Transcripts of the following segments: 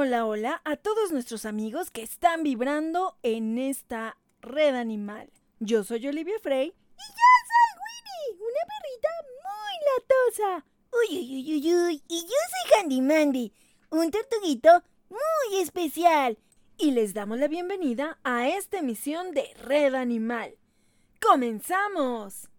hola, hola a todos nuestros amigos que están vibrando en esta red animal. Yo soy Olivia Frey y yo soy Winnie, una perrita muy latosa. Uy, uy, uy, uy, uy. Y yo soy Handy Mandy, un tortuguito muy especial. Y les damos la bienvenida a esta emisión de Red Animal. ¡Comenzamos!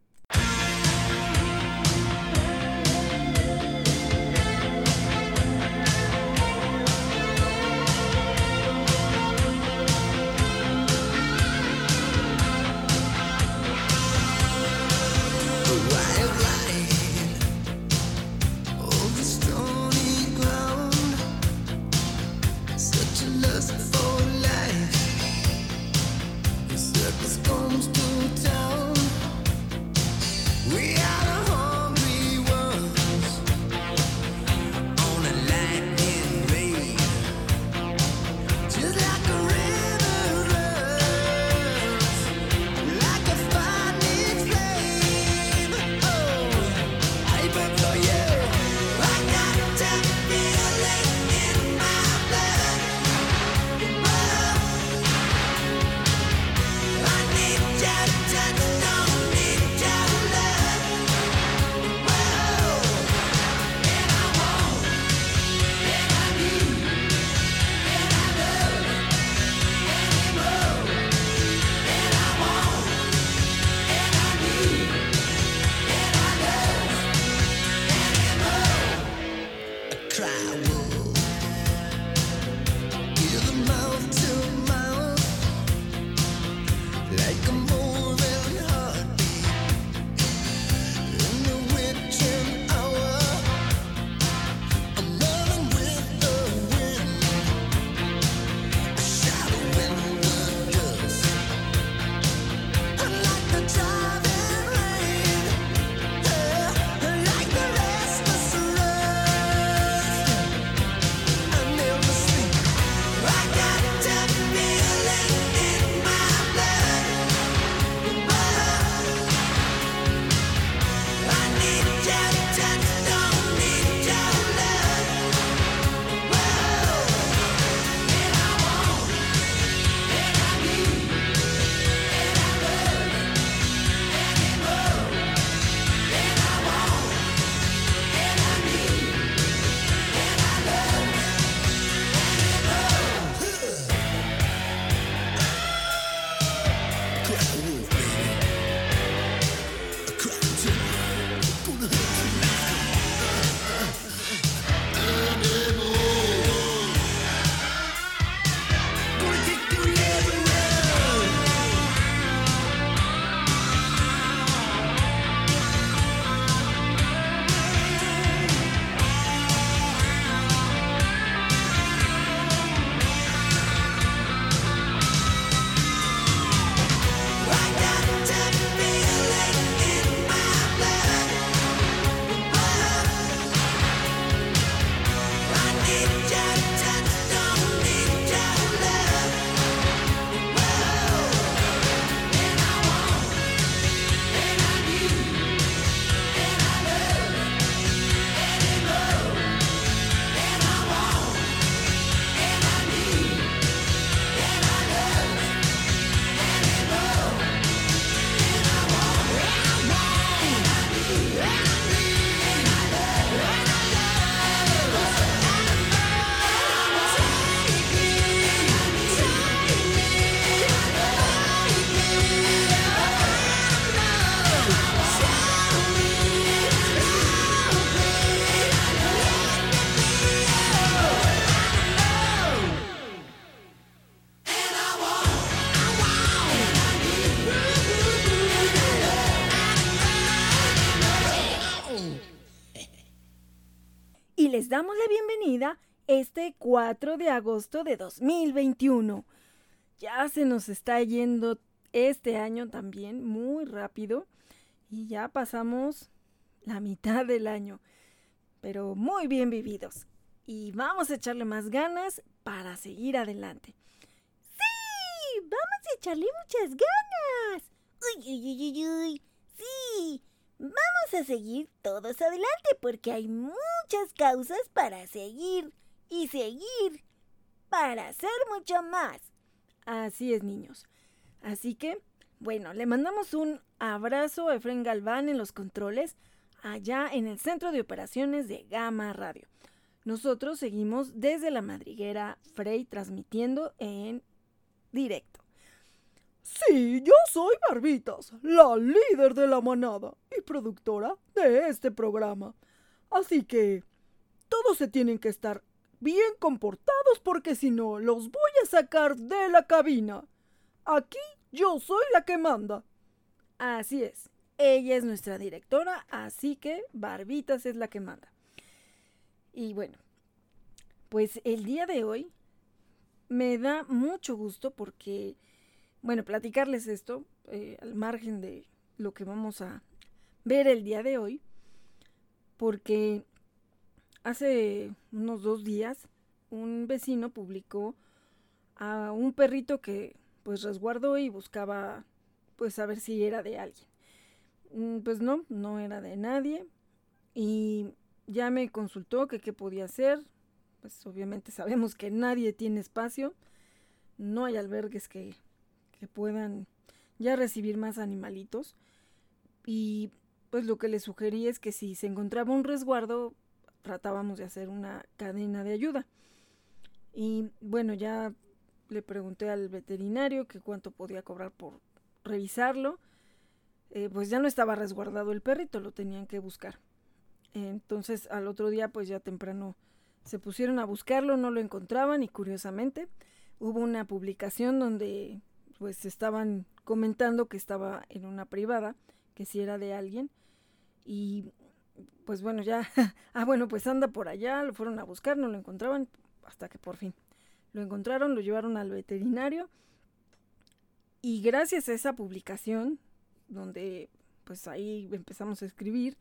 Este 4 de agosto de 2021. Ya se nos está yendo este año también muy rápido y ya pasamos la mitad del año, pero muy bien vividos. Y vamos a echarle más ganas para seguir adelante. ¡Sí! ¡Vamos a echarle muchas ganas! ¡Uy, uy, uy, uy! ¡Sí! Vamos a seguir todos adelante porque hay muchas causas para seguir y seguir para hacer mucho más. Así es, niños. Así que, bueno, le mandamos un abrazo a Efren Galván en los controles, allá en el centro de operaciones de Gama Radio. Nosotros seguimos desde la madriguera Frey transmitiendo en directo. Sí, yo soy Barbitas, la líder de la manada y productora de este programa. Así que todos se tienen que estar bien comportados porque si no, los voy a sacar de la cabina. Aquí yo soy la que manda. Así es. Ella es nuestra directora, así que Barbitas es la que manda. Y bueno, pues el día de hoy me da mucho gusto porque, bueno, platicarles esto eh, al margen de lo que vamos a ver el día de hoy, porque hace unos dos días un vecino publicó a un perrito que pues resguardó y buscaba pues saber si era de alguien. Mm, pues no, no era de nadie y ya me consultó que qué podía hacer. Pues obviamente sabemos que nadie tiene espacio. No hay albergues que, que puedan ya recibir más animalitos. Y pues lo que le sugerí es que si se encontraba un resguardo, tratábamos de hacer una cadena de ayuda. Y bueno, ya le pregunté al veterinario que cuánto podía cobrar por revisarlo. Eh, pues ya no estaba resguardado el perrito, lo tenían que buscar. Entonces al otro día pues ya temprano se pusieron a buscarlo, no lo encontraban y curiosamente hubo una publicación donde pues estaban comentando que estaba en una privada, que si era de alguien y pues bueno ya, ah bueno pues anda por allá, lo fueron a buscar, no lo encontraban hasta que por fin lo encontraron, lo llevaron al veterinario y gracias a esa publicación donde pues ahí empezamos a escribir,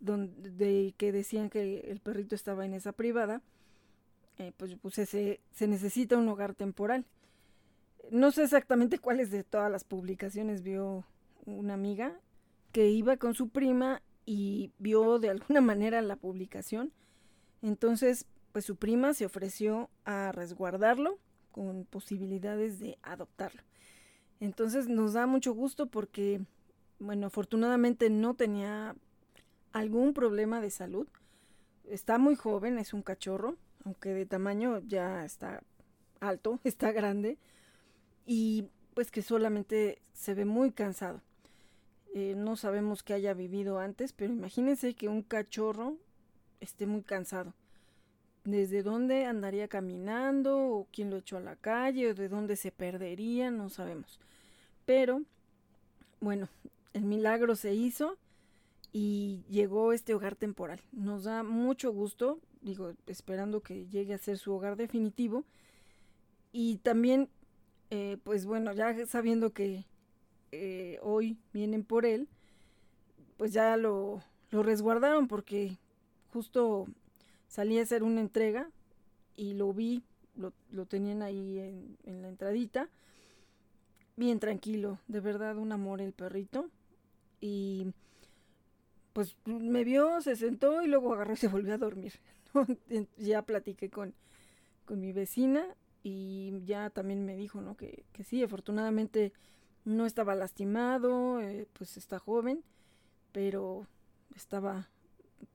donde que decían que el perrito estaba en esa privada, eh, pues puse se, se necesita un hogar temporal. No sé exactamente cuáles de todas las publicaciones vio una amiga que iba con su prima y vio de alguna manera la publicación. Entonces, pues su prima se ofreció a resguardarlo con posibilidades de adoptarlo. Entonces nos da mucho gusto porque, bueno, afortunadamente no tenía algún problema de salud. Está muy joven, es un cachorro, aunque de tamaño ya está alto, está grande. Y pues que solamente se ve muy cansado. Eh, no sabemos qué haya vivido antes, pero imagínense que un cachorro esté muy cansado. ¿Desde dónde andaría caminando? ¿O quién lo echó a la calle? ¿O de dónde se perdería? No sabemos. Pero, bueno, el milagro se hizo y llegó este hogar temporal. Nos da mucho gusto, digo, esperando que llegue a ser su hogar definitivo. Y también, eh, pues bueno, ya sabiendo que eh, hoy vienen por él, pues ya lo, lo resguardaron porque justo salí a hacer una entrega y lo vi, lo, lo tenían ahí en, en, la entradita, bien tranquilo, de verdad un amor el perrito. Y pues me vio, se sentó y luego agarró y se volvió a dormir. ya platiqué con, con mi vecina y ya también me dijo, ¿no? Que, que sí, afortunadamente no estaba lastimado, eh, pues está joven, pero estaba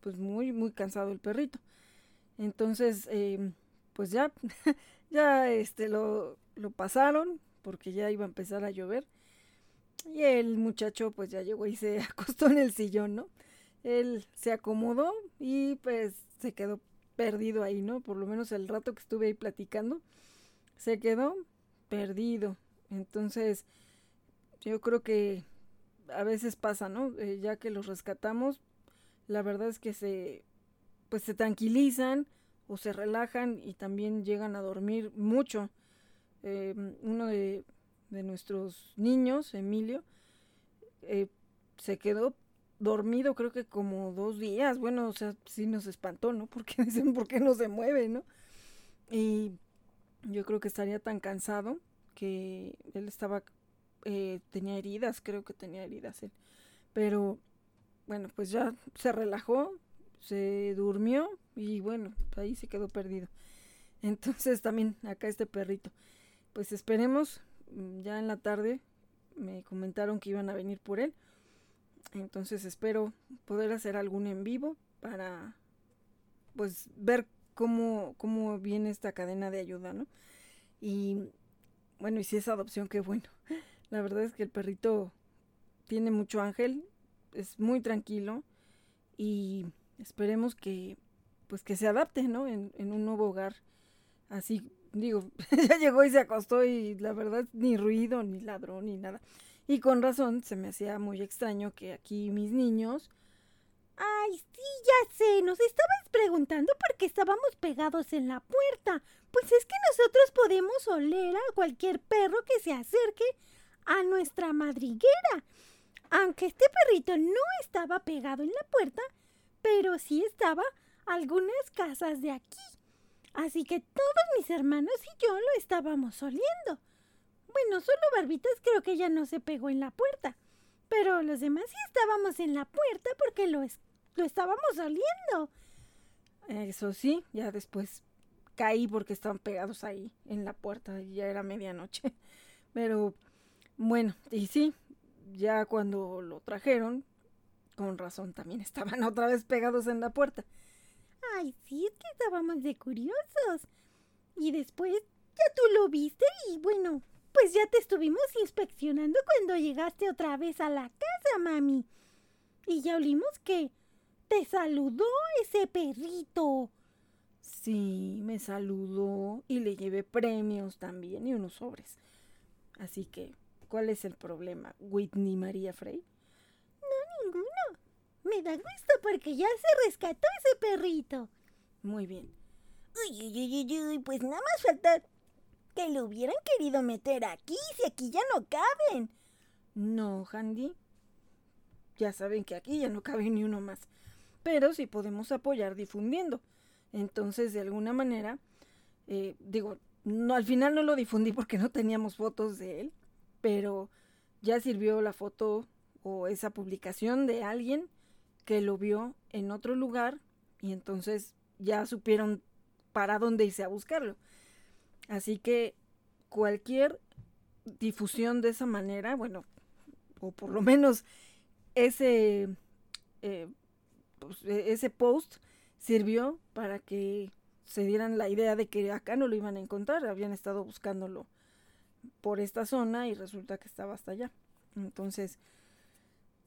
pues muy, muy cansado el perrito. Entonces, eh, pues ya, ya este, lo, lo pasaron porque ya iba a empezar a llover. Y el muchacho pues ya llegó y se acostó en el sillón, ¿no? él se acomodó y pues se quedó perdido ahí, ¿no? Por lo menos el rato que estuve ahí platicando, se quedó perdido. Entonces, yo creo que a veces pasa, ¿no? Eh, ya que los rescatamos, la verdad es que se, pues se tranquilizan o se relajan y también llegan a dormir mucho. Eh, uno de, de, nuestros niños, Emilio, eh, se quedó dormido creo que como dos días. Bueno, o sea, sí nos espantó, ¿no? Porque dicen, ¿por qué no se mueve, no? Y yo creo que estaría tan cansado que él estaba, eh, tenía heridas, creo que tenía heridas él. Pero bueno, pues ya se relajó, se durmió y bueno, ahí se quedó perdido. Entonces también acá este perrito. Pues esperemos, mm, ya en la tarde me comentaron que iban a venir por él. Entonces espero poder hacer algún en vivo para pues ver cómo, cómo viene esta cadena de ayuda, ¿no? Y bueno, y si es adopción, qué bueno. La verdad es que el perrito tiene mucho ángel, es muy tranquilo y esperemos que pues que se adapte, ¿no? En, en un nuevo hogar. Así, digo, ya llegó y se acostó y la verdad ni ruido, ni ladrón, ni nada. Y con razón se me hacía muy extraño que aquí mis niños... Ay, sí, ya sé, nos estabas preguntando por qué estábamos pegados en la puerta. Pues es que nosotros podemos oler a cualquier perro que se acerque a nuestra madriguera. Aunque este perrito no estaba pegado en la puerta, pero sí estaba algunas casas de aquí. Así que todos mis hermanos y yo lo estábamos oliendo. Bueno, solo Barbitas creo que ya no se pegó en la puerta. Pero los demás sí estábamos en la puerta porque lo, lo estábamos oliendo. Eso sí, ya después caí porque estaban pegados ahí en la puerta y ya era medianoche. Pero bueno, y sí, ya cuando lo trajeron, con razón también estaban otra vez pegados en la puerta. Ay, sí, es que estábamos de curiosos. Y después ya tú lo viste y bueno, pues ya te estuvimos inspeccionando cuando llegaste otra vez a la casa, mami. Y ya olimos que te saludó ese perrito. Sí, me saludó y le llevé premios también y unos sobres. Así que, ¿cuál es el problema, Whitney María Frey? No, ninguno. Me da gusto porque ya se rescató ese perrito. Muy bien. Uy, uy, uy, uy, pues nada más falta que lo hubieran querido meter aquí, si aquí ya no caben. No, Handy. Ya saben que aquí ya no cabe ni uno más. Pero sí podemos apoyar difundiendo. Entonces, de alguna manera, eh, digo, no, al final no lo difundí porque no teníamos fotos de él, pero ya sirvió la foto o esa publicación de alguien que lo vio en otro lugar y entonces ya supieron para dónde irse a buscarlo. Así que cualquier difusión de esa manera, bueno, o por lo menos ese, eh, pues, e, ese post sirvió para que se dieran la idea de que acá no lo iban a encontrar, habían estado buscándolo por esta zona y resulta que estaba hasta allá. Entonces,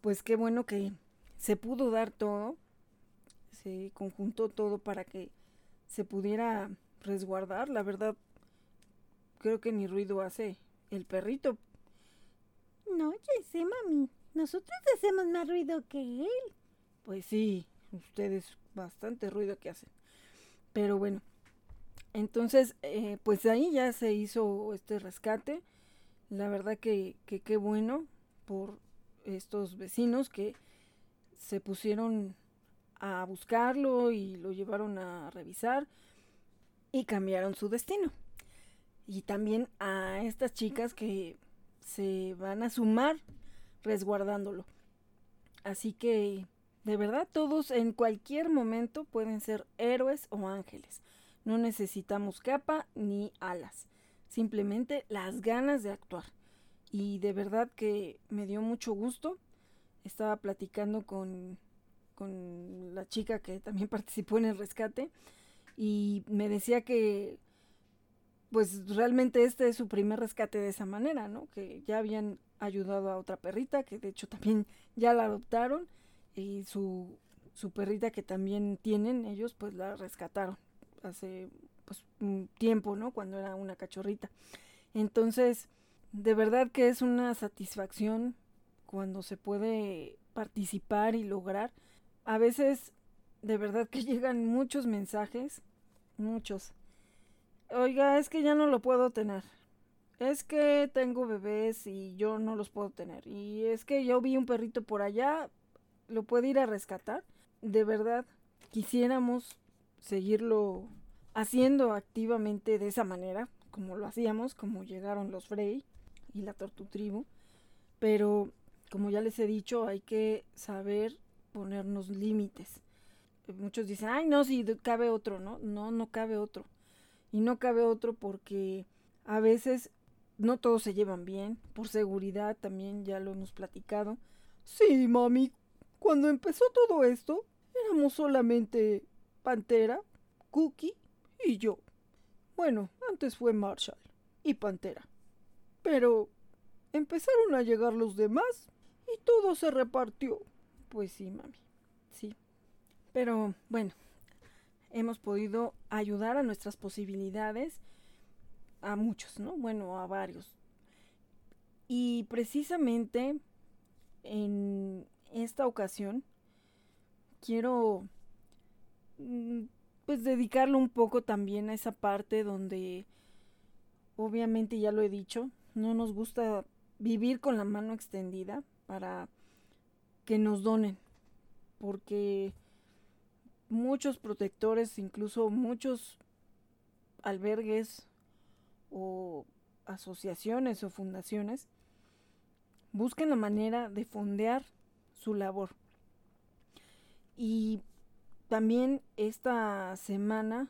pues qué bueno que se pudo dar todo, se conjuntó todo para que se pudiera resguardar. La verdad, creo que ni ruido hace el perrito. No, ya sé, mami. Nosotros hacemos más ruido que él. Pues sí, ustedes bastante ruido que hacen. Pero bueno, entonces, eh, pues ahí ya se hizo este rescate. La verdad que qué bueno por estos vecinos que se pusieron a buscarlo y lo llevaron a revisar y cambiaron su destino. Y también a estas chicas que se van a sumar resguardándolo. Así que de verdad, todos en cualquier momento pueden ser héroes o ángeles. No necesitamos capa ni alas, simplemente las ganas de actuar. Y de verdad que me dio mucho gusto. Estaba platicando con, con la chica que también participó en el rescate y me decía que pues realmente este es su primer rescate de esa manera, ¿no? Que ya habían ayudado a otra perrita, que de hecho también ya la adoptaron y su, su perrita que también tienen ellos pues la rescataron hace pues un tiempo, ¿no? Cuando era una cachorrita. Entonces, de verdad que es una satisfacción cuando se puede participar y lograr. A veces, de verdad que llegan muchos mensajes, muchos. Oiga, es que ya no lo puedo tener. Es que tengo bebés y yo no los puedo tener. Y es que yo vi un perrito por allá, lo puede ir a rescatar. De verdad, quisiéramos seguirlo haciendo activamente de esa manera, como lo hacíamos, como llegaron los Frey y la Tortu Tribu. Pero, como ya les he dicho, hay que saber ponernos límites. Muchos dicen, ay, no, si cabe otro, ¿no? No, no cabe otro. Y no cabe otro porque a veces no todos se llevan bien, por seguridad también ya lo hemos platicado. Sí, mami, cuando empezó todo esto, éramos solamente Pantera, Cookie y yo. Bueno, antes fue Marshall y Pantera. Pero empezaron a llegar los demás y todo se repartió. Pues sí, mami, sí. Pero bueno, hemos podido ayudar a nuestras posibilidades a muchos, ¿no? Bueno, a varios. Y precisamente en esta ocasión quiero pues dedicarlo un poco también a esa parte donde obviamente ya lo he dicho, no nos gusta vivir con la mano extendida para que nos donen, porque muchos protectores, incluso muchos albergues o asociaciones o fundaciones, busquen la manera de fondear su labor. Y también esta semana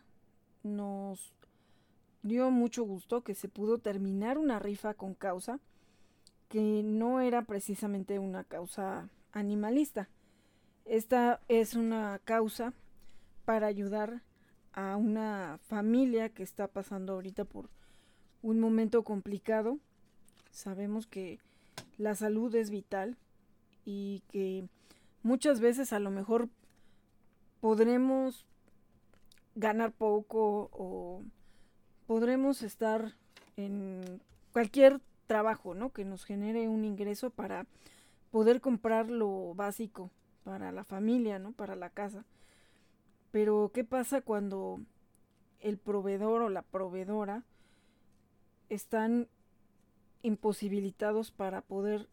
nos dio mucho gusto que se pudo terminar una rifa con causa que no era precisamente una causa animalista. Esta es una causa para ayudar a una familia que está pasando ahorita por un momento complicado. Sabemos que la salud es vital y que muchas veces a lo mejor podremos ganar poco o podremos estar en cualquier trabajo, ¿no? Que nos genere un ingreso para poder comprar lo básico para la familia, ¿no? Para la casa. Pero ¿qué pasa cuando el proveedor o la proveedora están imposibilitados para poder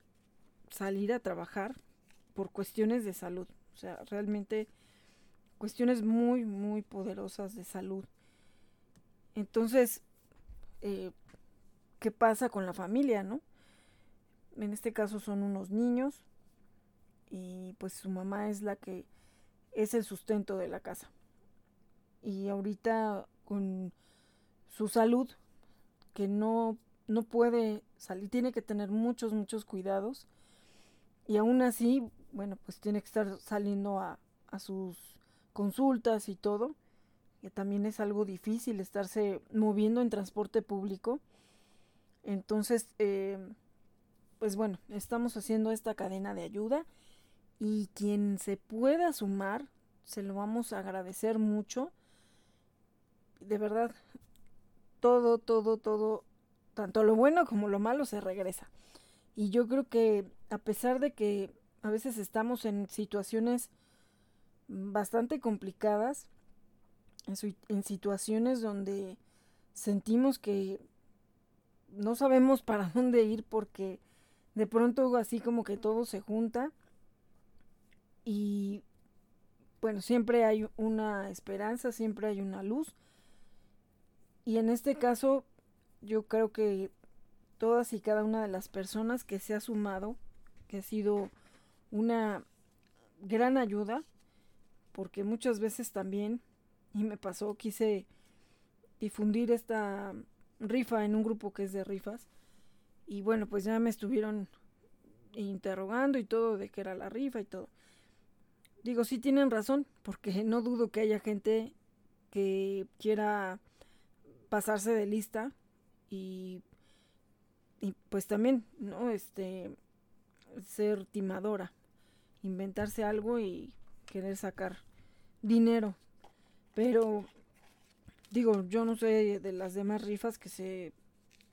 salir a trabajar por cuestiones de salud? O sea, realmente cuestiones muy, muy poderosas de salud. Entonces, eh, ¿qué pasa con la familia, no? En este caso son unos niños y pues su mamá es la que es el sustento de la casa. Y ahorita con su salud, que no, no puede salir, tiene que tener muchos, muchos cuidados. Y aún así, bueno, pues tiene que estar saliendo a, a sus consultas y todo que también es algo difícil estarse moviendo en transporte público. Entonces, eh, pues bueno, estamos haciendo esta cadena de ayuda y quien se pueda sumar, se lo vamos a agradecer mucho. De verdad, todo, todo, todo, tanto lo bueno como lo malo se regresa. Y yo creo que a pesar de que a veces estamos en situaciones bastante complicadas, en, situaciones donde sentimos que no sabemos para dónde ir porque de pronto así como que todo se junta y bueno, siempre hay una esperanza, siempre hay una luz. Y en este caso, yo creo que todas y cada una de las personas que se ha sumado, que ha sido una gran ayuda, porque muchas veces también y me pasó, quise difundir esta rifa en un grupo que es de rifas. Y bueno, pues ya me estuvieron interrogando y todo de qué era la rifa y todo. Digo, sí tienen razón, porque no dudo que haya gente que quiera pasarse de lista y, y pues también, ¿no? Este, ser timadora, inventarse algo y querer sacar dinero pero, digo, yo no sé de las demás rifas que se,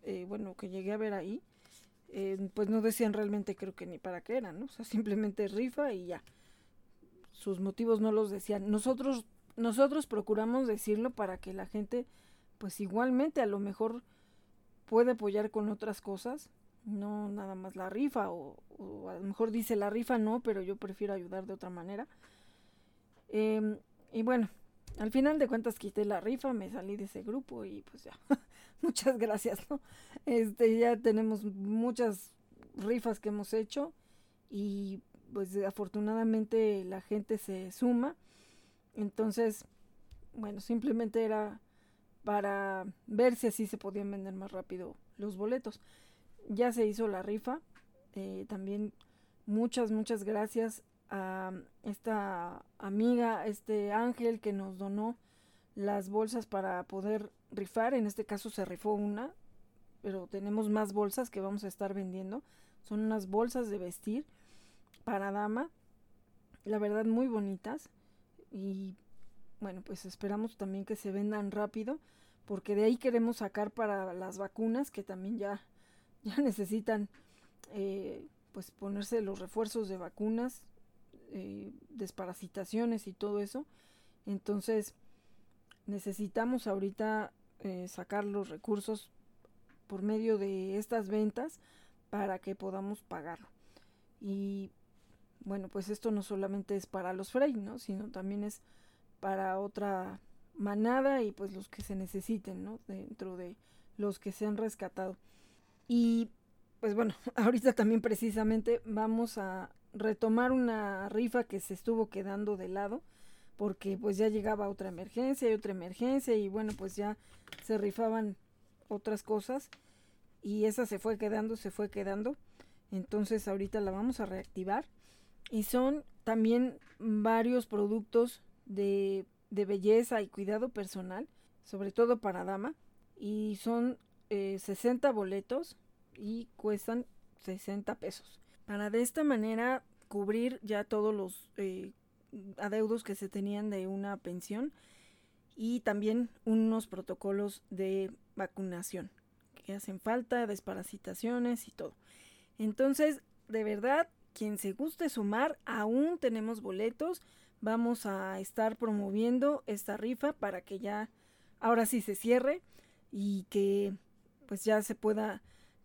eh, bueno, que llegué a ver ahí, eh, pues no decían realmente creo que ni para qué eran, ¿no? O sea, simplemente rifa y ya. Sus motivos no los decían. Nosotros, nosotros procuramos decirlo para que la gente, pues igualmente a lo mejor puede apoyar con otras cosas, no nada más la rifa, o, a lo mejor dice la rifa no, pero yo prefiero ayudar de otra manera. Em, y bueno, al final de cuentas quité la rifa, me salí de ese grupo y pues ya, muchas gracias, ¿no? Este, ya tenemos muchas rifas que hemos hecho y pues afortunadamente la gente se suma. Entonces, bueno, simplemente era para ver si así se podían vender más rápido los boletos. Ya se hizo la rifa. Eh, también muchas, muchas gracias a esta amiga, este ángel que nos donó las bolsas para poder rifar. En este caso se rifó una, pero tenemos más bolsas que vamos a estar vendiendo. Son unas bolsas de vestir para dama. La verdad muy bonitas. Y bueno, pues esperamos también que se vendan rápido. Porque de ahí queremos sacar para las vacunas que también ya, ya necesitan eh, pues ponerse los refuerzos de vacunas, eh, desparasitaciones y todo eso. Entonces necesitamos ahorita eh, sacar los recursos por medio de estas ventas para que podamos pagarlo. Y bueno, pues esto no solamente es para los Frey, ¿no? Sino también es para otra manada y pues los que se necesiten, ¿no? Dentro de los que se han rescatado. Y pues bueno, ahorita también precisamente vamos a retomar una rifa que se estuvo quedando de lado porque pues ya llegaba otra emergencia y otra emergencia y bueno pues ya se rifaban otras cosas y esa se fue quedando, se fue quedando. Entonces ahorita la vamos a reactivar y son también varios productos de, de belleza y cuidado personal, sobre todo para dama y son 60 eh, boletos y cuestan 60 pesos. Para de esta manera cubrir ya todos los eh, adeudos que se tenían de una pensión y también unos protocolos de vacunación que hacen falta, desparasitaciones y todo. Entonces, de verdad, quien se guste sumar, aún tenemos boletos. Vamos a estar promoviendo esta rifa para que ya ahora sí se cierre y que pues ya se pueda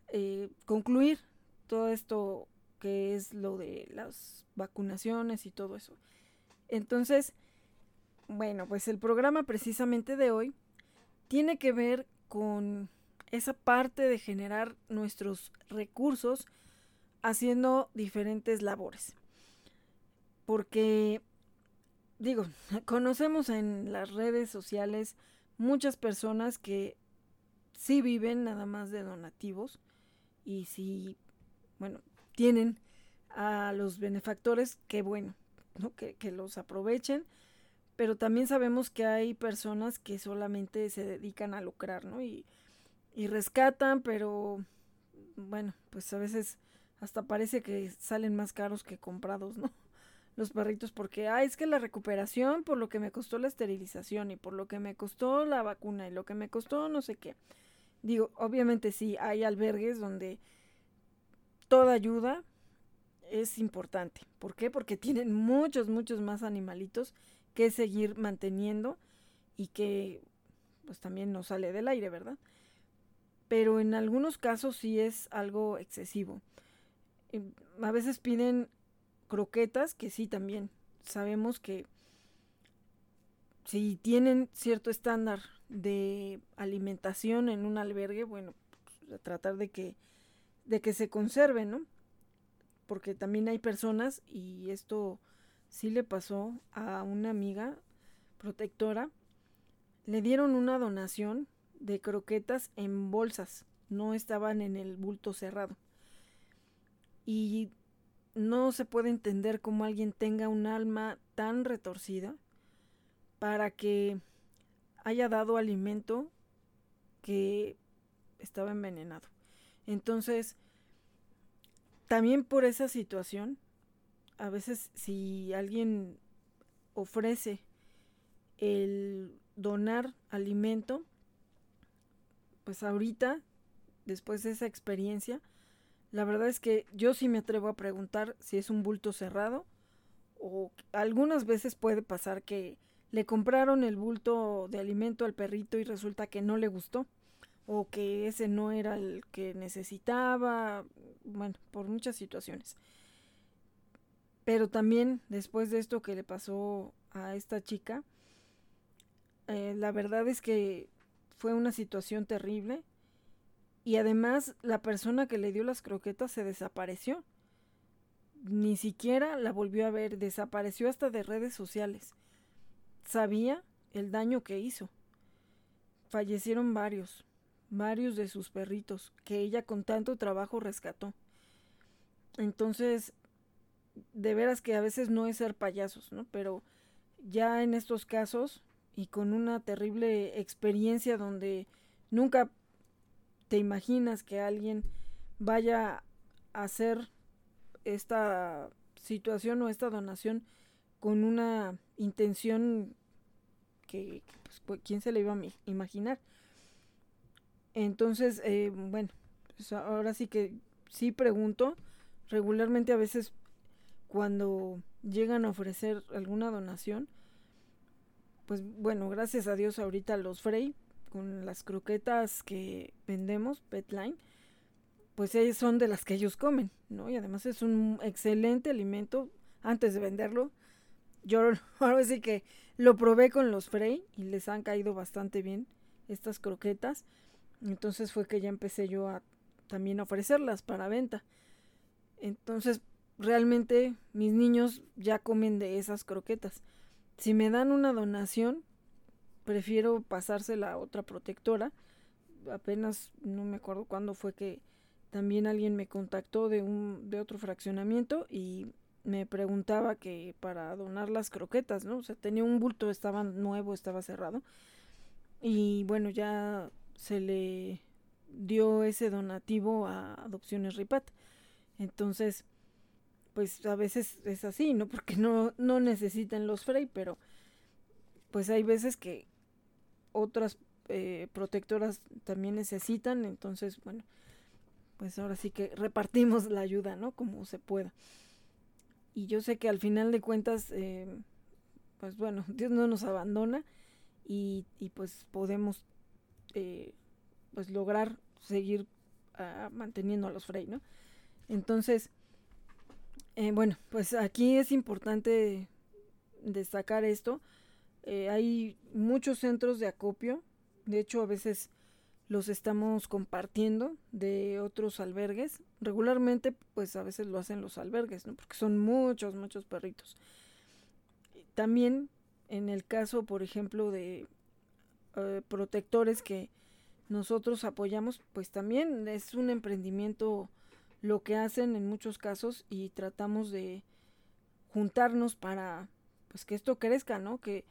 eh, concluir todo esto que es lo de las vacunaciones y todo eso. Entonces, bueno, pues el programa precisamente de hoy tiene que ver con esa parte de generar nuestros recursos haciendo diferentes labores. Porque, digo, conocemos en las redes sociales muchas personas que sí viven nada más de donativos y si, bueno, tienen a los benefactores, qué bueno, ¿no? que, los aprovechen, pero también sabemos que hay personas que solamente se dedican a lucrar, ¿no? Y, y rescatan, pero bueno, pues a veces hasta parece que salen más caros que comprados, ¿no? Los perritos, porque, ah, es que la recuperación por lo que me costó la esterilización y por lo que me costó la vacuna y lo que me costó no sé qué. Digo, obviamente sí, hay albergues donde toda ayuda es importante. ¿Por qué? Porque tienen muchos, muchos más animalitos que seguir manteniendo y que pues también no sale del aire, ¿verdad? Pero en algunos casos sí es algo excesivo. A veces piden croquetas, que sí también sabemos que si tienen cierto estándar de alimentación en un albergue, bueno, pues, tratar de que, de que se conserve, ¿no? Porque también hay personas, y esto sí le pasó a una amiga protectora, le dieron una donación de croquetas en bolsas, no estaban en el bulto cerrado. Y no se puede entender cómo alguien tenga un alma tan retorcida para que haya dado alimento que estaba envenenado. Entonces, también por esa situación, a veces si alguien ofrece el donar alimento, pues ahorita, después de esa experiencia, la verdad es que yo sí me atrevo a preguntar si es un bulto cerrado o algunas veces puede pasar que le compraron el bulto de alimento al perrito y resulta que no le gustó o que ese no era el que necesitaba, bueno, por muchas situaciones. Pero también después de esto que le pasó a esta chica, eh, la verdad es que fue una situación terrible y además la persona que le dio las croquetas se desapareció. Ni siquiera la volvió a ver, desapareció hasta de redes sociales sabía el daño que hizo. fallecieron varios, varios de sus perritos que ella con tanto trabajo rescató. Entonces, de veras que a veces no es ser payasos, ¿no? Pero ya en estos casos y con una terrible experiencia donde nunca te imaginas que alguien vaya a hacer esta situación o esta donación con una intención que, pues, ¿quién se le iba a imaginar? Entonces, eh, bueno, pues ahora sí que sí pregunto, regularmente a veces cuando llegan a ofrecer alguna donación, pues bueno, gracias a Dios ahorita los Frey, con las croquetas que vendemos, Petline, pues ellos son de las que ellos comen, ¿no? Y además es un excelente alimento antes de venderlo. Yo ahora sí que lo probé con los Frey y les han caído bastante bien estas croquetas. Entonces fue que ya empecé yo a también ofrecerlas para venta. Entonces, realmente mis niños ya comen de esas croquetas. Si me dan una donación, prefiero pasársela a otra protectora. Apenas no me acuerdo cuándo fue que también alguien me contactó de un de otro fraccionamiento y me preguntaba que para donar las croquetas, ¿no? O sea, tenía un bulto, estaba nuevo, estaba cerrado. Y bueno, ya se le dio ese donativo a Adopciones Ripat. Entonces, pues a veces es así, ¿no? Porque no, no necesitan los Frey, pero pues hay veces que otras eh, protectoras también necesitan, entonces, bueno, pues ahora sí que repartimos la ayuda, ¿no? Como se pueda. Y yo sé que al final de cuentas, eh, pues bueno, Dios no nos abandona y, y pues podemos pues lograr seguir ah, manteniendo a los Frey, ¿no? Entonces, eh, bueno, pues aquí es importante destacar esto. Eh, hay muchos centros de acopio, de hecho a veces los estamos compartiendo de otros albergues. Regularmente, pues a veces lo hacen los albergues, ¿no? Porque son muchos, muchos perritos. También en el caso, por ejemplo, de eh, protectores que nosotros apoyamos, pues también es un emprendimiento lo que hacen en muchos casos y tratamos de juntarnos para pues que esto crezca, ¿no? Que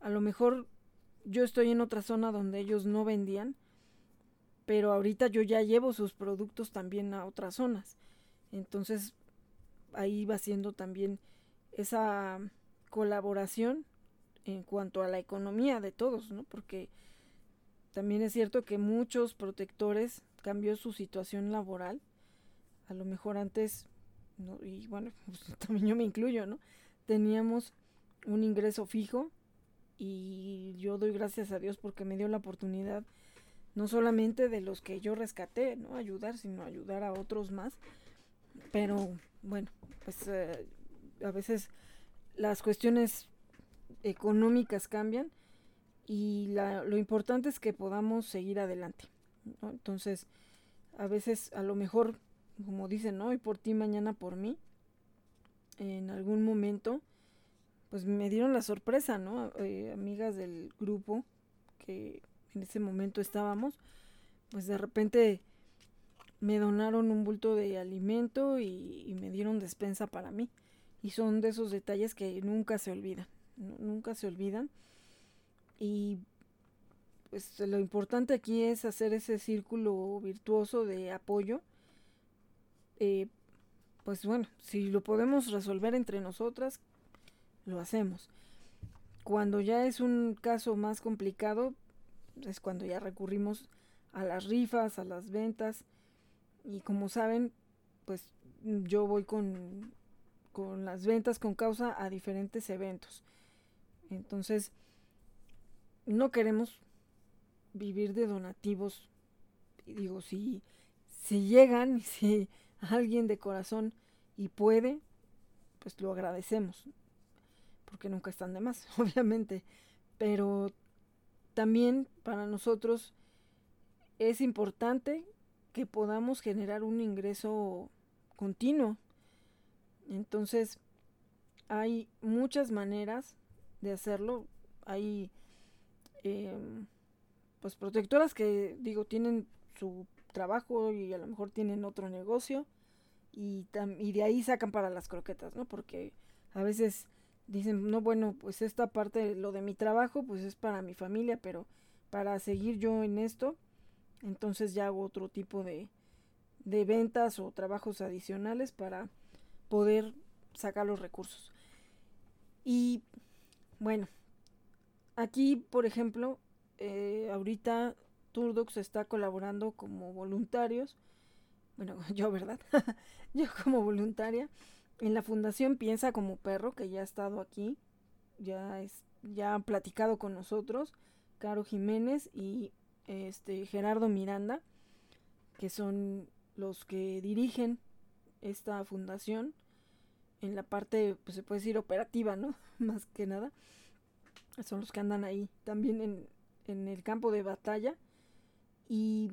a lo mejor yo estoy en otra zona donde ellos no vendían, pero ahorita yo ya llevo sus productos también a otras zonas. Entonces ahí va siendo también esa colaboración en cuanto a la economía de todos, ¿no? Porque también es cierto que muchos protectores cambió su situación laboral a lo mejor antes, ¿no? y bueno, pues, también yo me incluyo, ¿no? Teníamos un ingreso fijo y yo doy gracias a Dios porque me dio la oportunidad no solamente de los que yo rescaté, ¿no? Ayudar, sino ayudar a otros más. Pero bueno, pues eh, a veces las cuestiones económicas cambian y la, lo importante es que podamos seguir adelante. ¿no? Entonces, a veces a lo mejor como dicen, hoy por ti, mañana por mí, en algún momento, pues me dieron la sorpresa, ¿no? Eh, amigas del grupo que en ese momento estábamos, pues de repente me donaron un bulto de alimento y, me dieron despensa para mí. Y son de esos detalles que nunca se olvidan, nunca se olvidan. Y pues lo importante aquí es hacer ese círculo virtuoso de apoyo eh, pues bueno, si lo podemos resolver entre nosotras, lo hacemos. Cuando ya es un caso más complicado, es cuando ya recurrimos a las rifas, a las ventas. Y como saben, pues yo voy con, con las ventas con causa a diferentes eventos. Entonces, no queremos vivir de donativos. Y digo, si, si llegan, si alguien de corazón y puede, pues lo agradecemos, porque nunca están de más, obviamente, pero también para nosotros es importante que podamos generar un ingreso continuo. Entonces, hay muchas maneras de hacerlo. Hay em, pues protectoras que digo tienen su trabajo y a lo mejor tienen otro negocio y, y de ahí sacan para las croquetas, ¿no? Porque a veces dicen, no, bueno, pues esta parte, lo de mi trabajo, pues es para mi familia, pero para seguir yo en esto, entonces ya hago otro tipo de, de ventas o trabajos adicionales para poder sacar los recursos. Y bueno, aquí, por ejemplo, eh, ahorita Turdox está colaborando como voluntarios. Bueno, yo, ¿verdad? yo como voluntaria. En la fundación Piensa como Perro, que ya ha estado aquí. Ya, es, ya han platicado con nosotros. Caro Jiménez y este Gerardo Miranda, que son los que dirigen esta fundación en la parte, pues se puede decir operativa, ¿no? Más que nada. Son los que andan ahí también en, en el campo de batalla. Y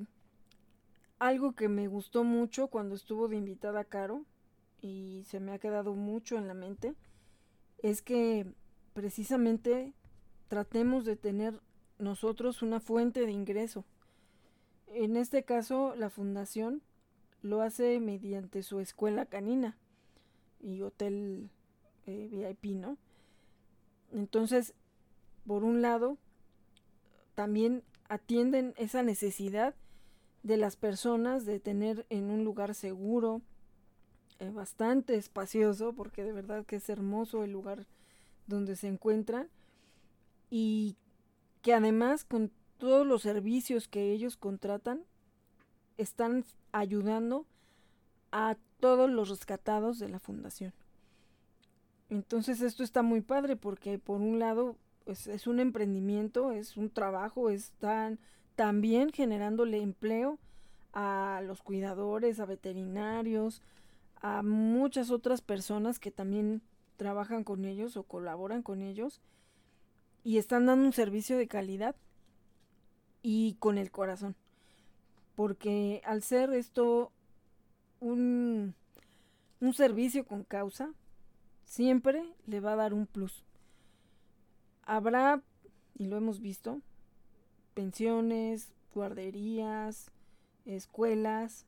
algo que me gustó mucho cuando estuvo de invitada Caro y se me ha quedado mucho en la mente es que precisamente tratemos de tener nosotros una fuente de ingreso. En este caso, la fundación lo hace mediante su escuela canina y hotel eh, VIP, ¿no? Entonces, por un lado, también atienden esa necesidad de las personas de tener en un lugar seguro, eh, bastante espacioso, porque de verdad que es hermoso el lugar donde se encuentran, y que además con todos los servicios que ellos contratan, están ayudando a todos los rescatados de la fundación. Entonces esto está muy padre porque por un lado pues, es un emprendimiento, es un trabajo, están también generándole empleo a los cuidadores, a veterinarios, a muchas otras personas que también trabajan con ellos o colaboran con ellos y están dando un servicio de calidad y con el corazón. Porque al ser esto un, un servicio con causa, siempre le va a dar un plus. Habrá, y lo hemos visto, pensiones, guarderías, escuelas,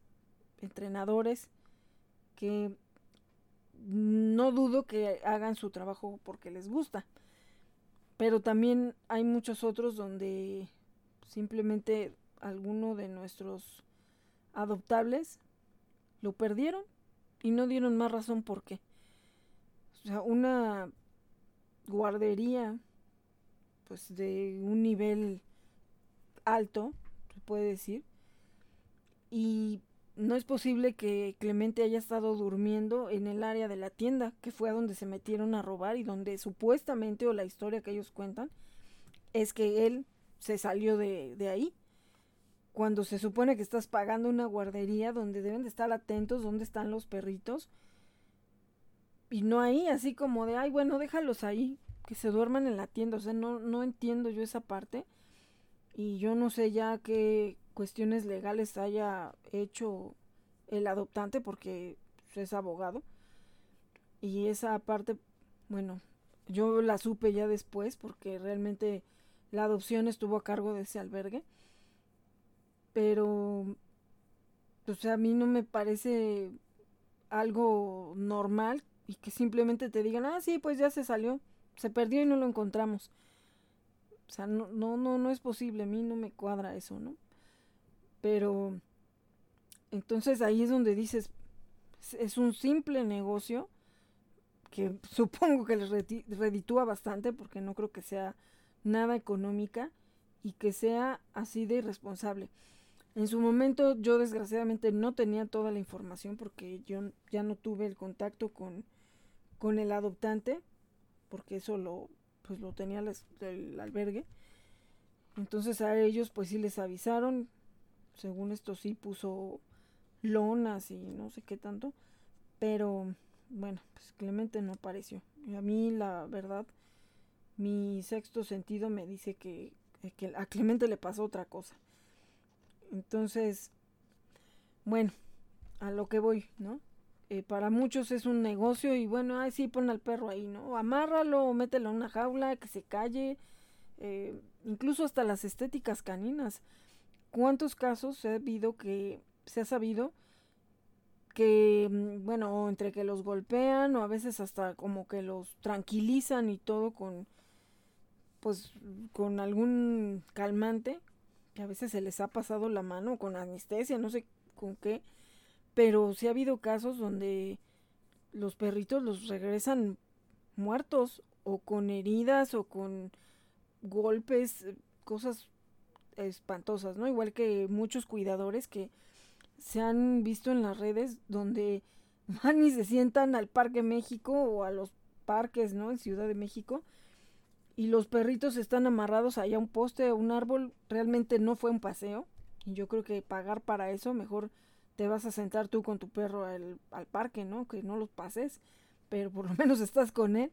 entrenadores, que no dudo que hagan su trabajo porque les gusta. Pero también hay muchos otros donde simplemente alguno de nuestros adoptables lo perdieron y no dieron más razón por qué. O sea, una guardería pues de un nivel alto, se puede decir, y no es posible que Clemente haya estado durmiendo en el área de la tienda, que fue a donde se metieron a robar y donde supuestamente, o la historia que ellos cuentan, es que él se salió de, de ahí. Cuando se supone que estás pagando una guardería donde deben de estar atentos dónde están los perritos. Y no ahí, así como de, ay, bueno, déjalos ahí, que se duerman en la tienda. O sea, no, no entiendo yo esa parte. Y yo no sé ya qué cuestiones legales haya hecho el adoptante porque es abogado. Y esa parte, bueno, yo la supe ya después porque realmente la adopción estuvo a cargo de ese albergue. Pero, sea, a mí no me parece algo normal y que simplemente te digan, ah, sí, pues ya se salió, se perdió y no lo encontramos. O sea, no, no, no, no es posible, a mí no me cuadra eso, ¿no? Pero, entonces ahí es donde dices, es un simple negocio que supongo que les reditúa bastante porque no creo que sea nada económica y que sea así de irresponsable. En su momento yo desgraciadamente no tenía toda la información porque yo ya no tuve el contacto con, con el adoptante, porque eso lo, pues lo tenía el albergue. Entonces a ellos pues sí les avisaron, según esto sí puso lonas y no sé qué tanto, pero bueno, pues Clemente no apareció. Y a mí la verdad mi sexto sentido me dice que, que a Clemente le pasó otra cosa. Entonces, bueno, a lo que voy, ¿no? Eh, para muchos es un negocio y bueno, ay, sí, pon al perro ahí, ¿no? O amárralo o mételo en una jaula, que se calle. Eh, incluso hasta las estéticas caninas. ¿Cuántos casos se ha habido que se ha sabido que, mm, bueno, entre que los golpean o a veces hasta como que los tranquilizan y todo con, pues, con algún calmante, a veces se les ha pasado la mano con anestesia, no sé con qué, pero sí ha habido casos donde los perritos los regresan muertos o con heridas o con golpes, cosas espantosas, ¿no? Igual que muchos cuidadores que se han visto en las redes donde van y se sientan al Parque México o a los parques, ¿no? En Ciudad de México. Y los perritos están amarrados allá a un poste, a un árbol. Realmente no fue un paseo. Y yo creo que pagar para eso, mejor te vas a sentar tú con tu perro al, al parque, ¿no? Que no los pases, pero por lo menos estás con él.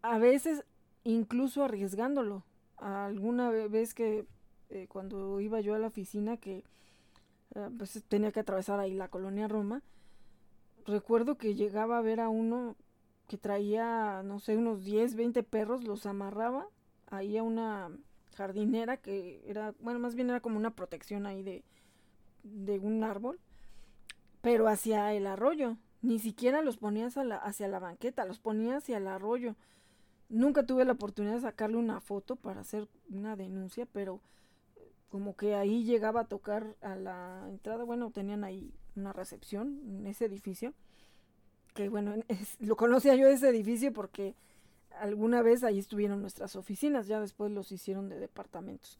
A veces incluso arriesgándolo. Alguna vez que eh, cuando iba yo a la oficina que eh, pues tenía que atravesar ahí la colonia Roma, recuerdo que llegaba a ver a uno que traía, no sé, unos 10, 20 perros, los amarraba ahí a una jardinera que era, bueno, más bien era como una protección ahí de, de un árbol, pero hacia el arroyo. Ni siquiera los ponías hacia la banqueta, los ponía hacia el arroyo. Nunca tuve la oportunidad de sacarle una foto para hacer una denuncia, pero como que ahí llegaba a tocar a la entrada, bueno, tenían ahí una recepción en ese edificio, que bueno, lo conocía yo ese edificio porque alguna vez ahí estuvieron nuestras oficinas, ya después los hicieron de departamentos.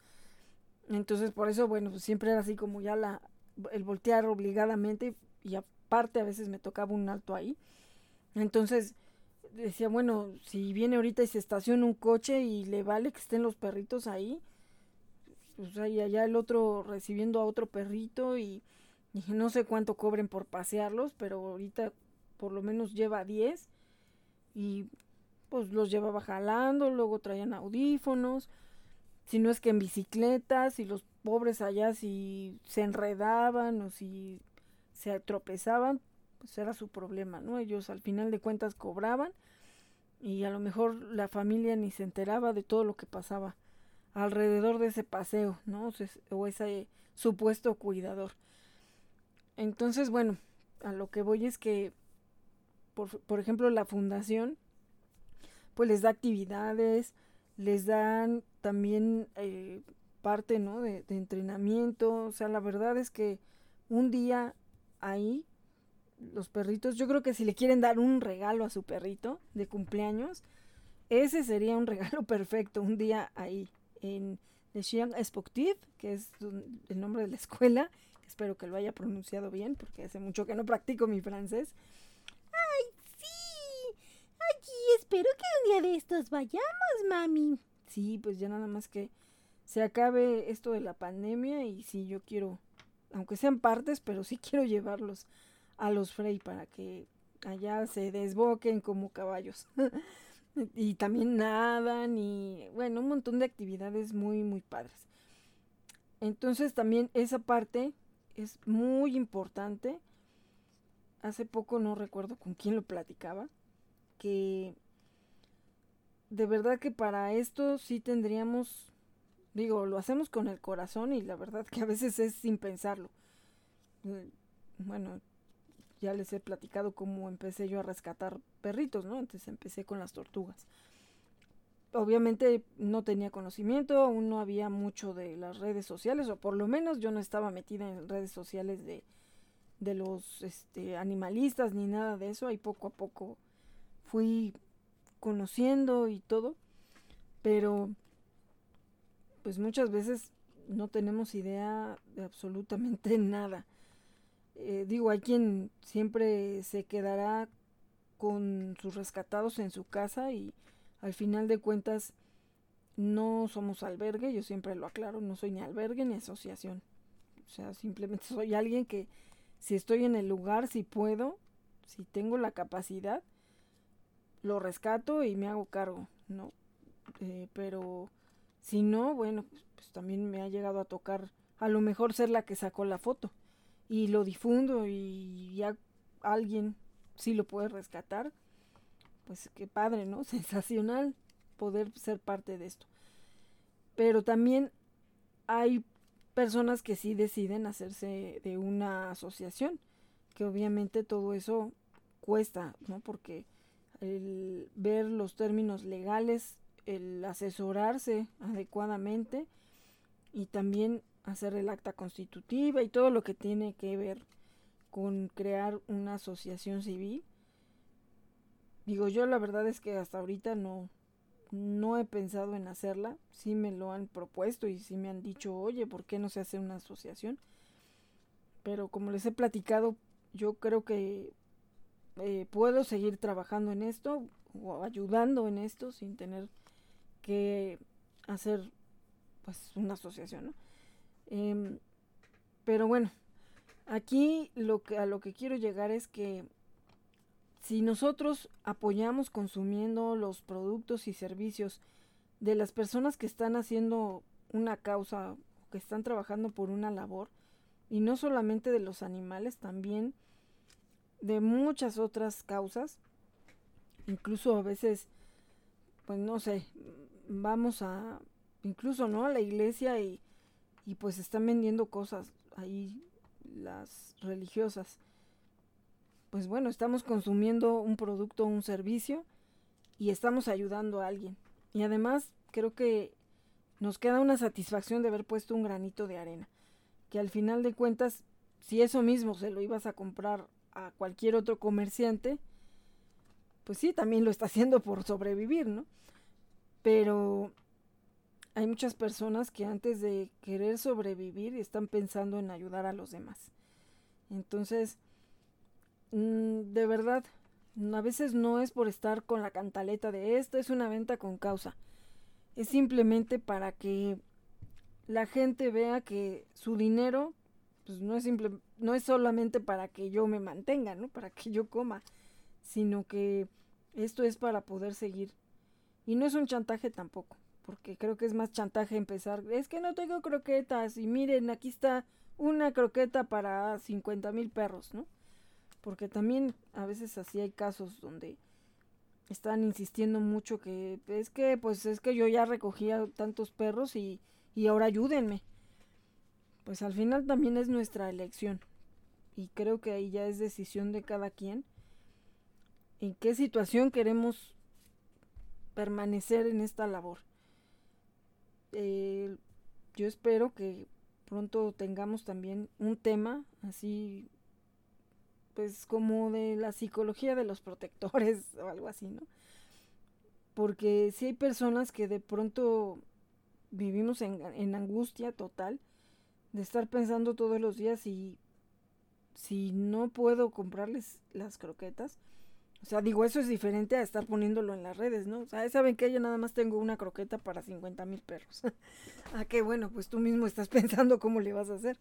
Entonces, por eso, bueno, pues siempre era así como ya la, el voltear obligadamente y aparte a veces me tocaba un alto ahí. Entonces, decía, bueno, si viene ahorita y se estaciona un coche y le vale que estén los perritos ahí, pues ahí allá el otro recibiendo a otro perrito y, no sé cuánto cobren por pasearlos, pero ahorita por lo menos lleva 10 y pues los llevaba jalando, luego traían audífonos, si no es que en bicicletas y los pobres allá si se enredaban o si se tropezaban, pues era su problema, ¿no? Ellos al final de cuentas cobraban y a lo mejor la familia ni se enteraba de todo lo que pasaba alrededor de ese paseo, ¿no? O ese supuesto cuidador. Entonces, bueno, a lo que voy es que, por, ejemplo, la fundación, pues les da actividades, les dan también eh, parte, ¿no? De, entrenamiento. O sea, la verdad es que un día ahí, los perritos, yo creo que si le quieren dar un regalo a su perrito de cumpleaños, ese sería un regalo perfecto, un día ahí, en Le Chien Sportif, que es el nombre de la escuela. Espero que lo haya pronunciado bien, porque hace mucho que no practico mi francés. ¡Ay, espero que un día de estos vayamos, mami. Sí, pues ya nada más que se acabe esto de la pandemia y sí, yo quiero, aunque sean partes, pero sí quiero llevarlos a los Frey para que allá se desboquen como caballos. y también nadan y bueno, un montón de actividades muy, muy padres. Entonces también esa parte es muy importante. Hace poco no recuerdo con quién lo platicaba, que de verdad que para esto sí tendríamos, digo, lo hacemos con el corazón y la verdad que a veces es sin pensarlo. Bueno, ya les he platicado cómo empecé yo a rescatar perritos, ¿no? Entonces empecé con las tortugas. Obviamente no tenía conocimiento, aún no había mucho de las redes sociales, o por lo menos yo no estaba metida en redes sociales de, de los este, animalistas ni nada de eso. Ahí poco a poco fui conociendo y todo, pero pues muchas veces no tenemos idea de absolutamente nada. Eh, digo, hay quien siempre se quedará con sus rescatados en su casa y al final de cuentas no somos albergue, yo siempre lo aclaro, no soy ni albergue ni asociación. O sea, simplemente soy alguien que si estoy en el lugar, si puedo, si tengo la capacidad, lo rescato y me hago cargo, ¿no? Eh, pero si no, bueno, pues, pues también me ha llegado a tocar a lo mejor ser la que sacó la foto y lo difundo y ya alguien sí lo puede rescatar, pues qué padre, ¿no? Sensacional poder ser parte de esto. Pero también hay personas que sí deciden hacerse de una asociación, que obviamente todo eso cuesta, ¿no? Porque el ver los términos legales, el asesorarse adecuadamente y también hacer el acta constitutiva y todo lo que tiene que ver con crear una asociación civil. Digo, yo la verdad es que hasta ahorita no, no he pensado en hacerla. Sí me lo han propuesto y sí me han dicho, oye, ¿por qué no se hace una asociación? Pero como les he platicado, yo creo que eh, puedo seguir trabajando en esto o ayudando en esto sin tener que hacer pues una asociación, ¿no? Em, pero bueno, aquí lo que, a lo que quiero llegar es que si nosotros apoyamos consumiendo los productos y servicios de las personas que están haciendo una causa, que están trabajando por una labor, y no solamente de los animales, también de muchas otras causas, incluso a veces, pues no sé, vamos a, incluso, ¿no? A la iglesia y, y pues están vendiendo cosas ahí las religiosas pues bueno, estamos consumiendo un producto un servicio y estamos ayudando a alguien. Y además creo que nos queda una satisfacción de haber puesto un granito de arena. Que al final de cuentas, si eso mismo se lo ibas a comprar a cualquier otro comerciante, pues sí, también lo está haciendo por sobrevivir, ¿no? Pero hay muchas personas que antes de querer sobrevivir están pensando en ayudar a los demás. Entonces, Mm, de verdad, a veces no es por estar con la cantaleta de esto, es una venta con causa. Es simplemente para que la gente vea que su dinero pues no es simple, no es solamente para que yo me mantenga, ¿no? Para que yo coma, sino que esto es para poder seguir. Y no es un chantaje tampoco, porque creo que es más chantaje empezar, es que no tengo croquetas y miren, aquí está una croqueta para 50 mil perros, ¿no? porque también a veces así hay casos donde están insistiendo mucho que es que pues es que yo ya recogía tantos perros y, y ahora ayúdenme. Pues al final también es nuestra elección y creo que ahí ya es decisión de cada quien en qué situación queremos permanecer en esta labor. Eh, yo espero que pronto tengamos también un tema así pues como de la psicología de los protectores o algo así, ¿no? Porque si hay personas que de pronto vivimos en, en angustia total de estar pensando todos los días y si no puedo comprarles las croquetas, o sea, digo, eso es diferente a estar poniéndolo en las redes, ¿no? O sea, saben que yo nada más tengo una croqueta para 50 mil perros. ah, qué bueno, pues tú mismo estás pensando cómo le vas a hacer.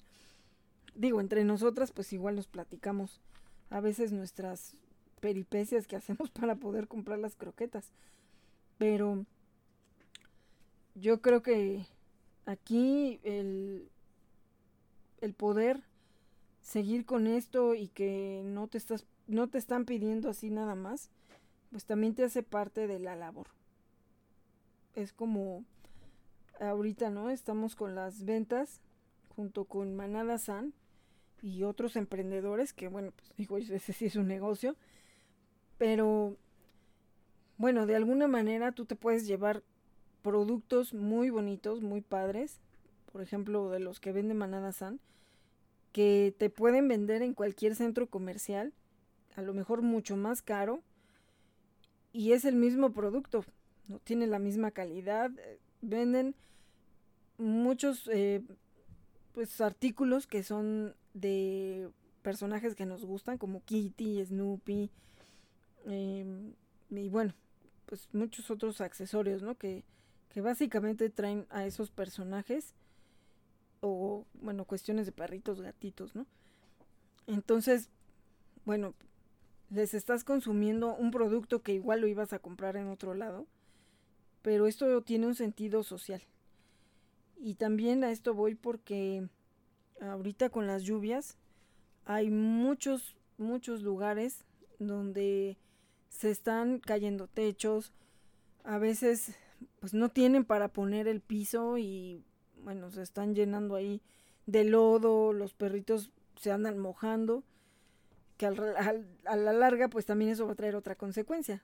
Digo, entre nosotras, pues igual nos platicamos a veces nuestras peripecias que hacemos para poder comprar las croquetas. Pero yo creo que aquí el, el poder seguir con esto y que no te estás no te están pidiendo así nada más, pues también te hace parte de la labor. Es como ahorita, ¿no? Estamos con las ventas junto con Manada San y otros emprendedores que, bueno, pues digo, ese sí es un negocio, pero bueno, de alguna manera tú te puedes llevar productos muy bonitos, muy padres, por ejemplo, de los que vende Manada San, que te pueden vender en cualquier centro comercial, a lo mejor mucho más caro, y es el mismo producto, no tiene la misma calidad, eh, venden muchos eh, pues artículos que son de personajes que nos gustan, como Kitty, Snoopy, em, y bueno, pues muchos otros accesorios, ¿no? Que, que básicamente traen a esos personajes, o bueno, cuestiones de perritos, gatitos, ¿no? Entonces, bueno, les estás consumiendo un producto que igual lo ibas a comprar en otro lado, pero esto tiene un sentido social. Y también a esto voy porque ahorita con las lluvias hay muchos, muchos lugares donde se están cayendo techos. A veces pues no tienen para poner el piso y bueno, se están llenando ahí de lodo, los perritos se andan mojando, que al, a la larga pues también eso va a traer otra consecuencia,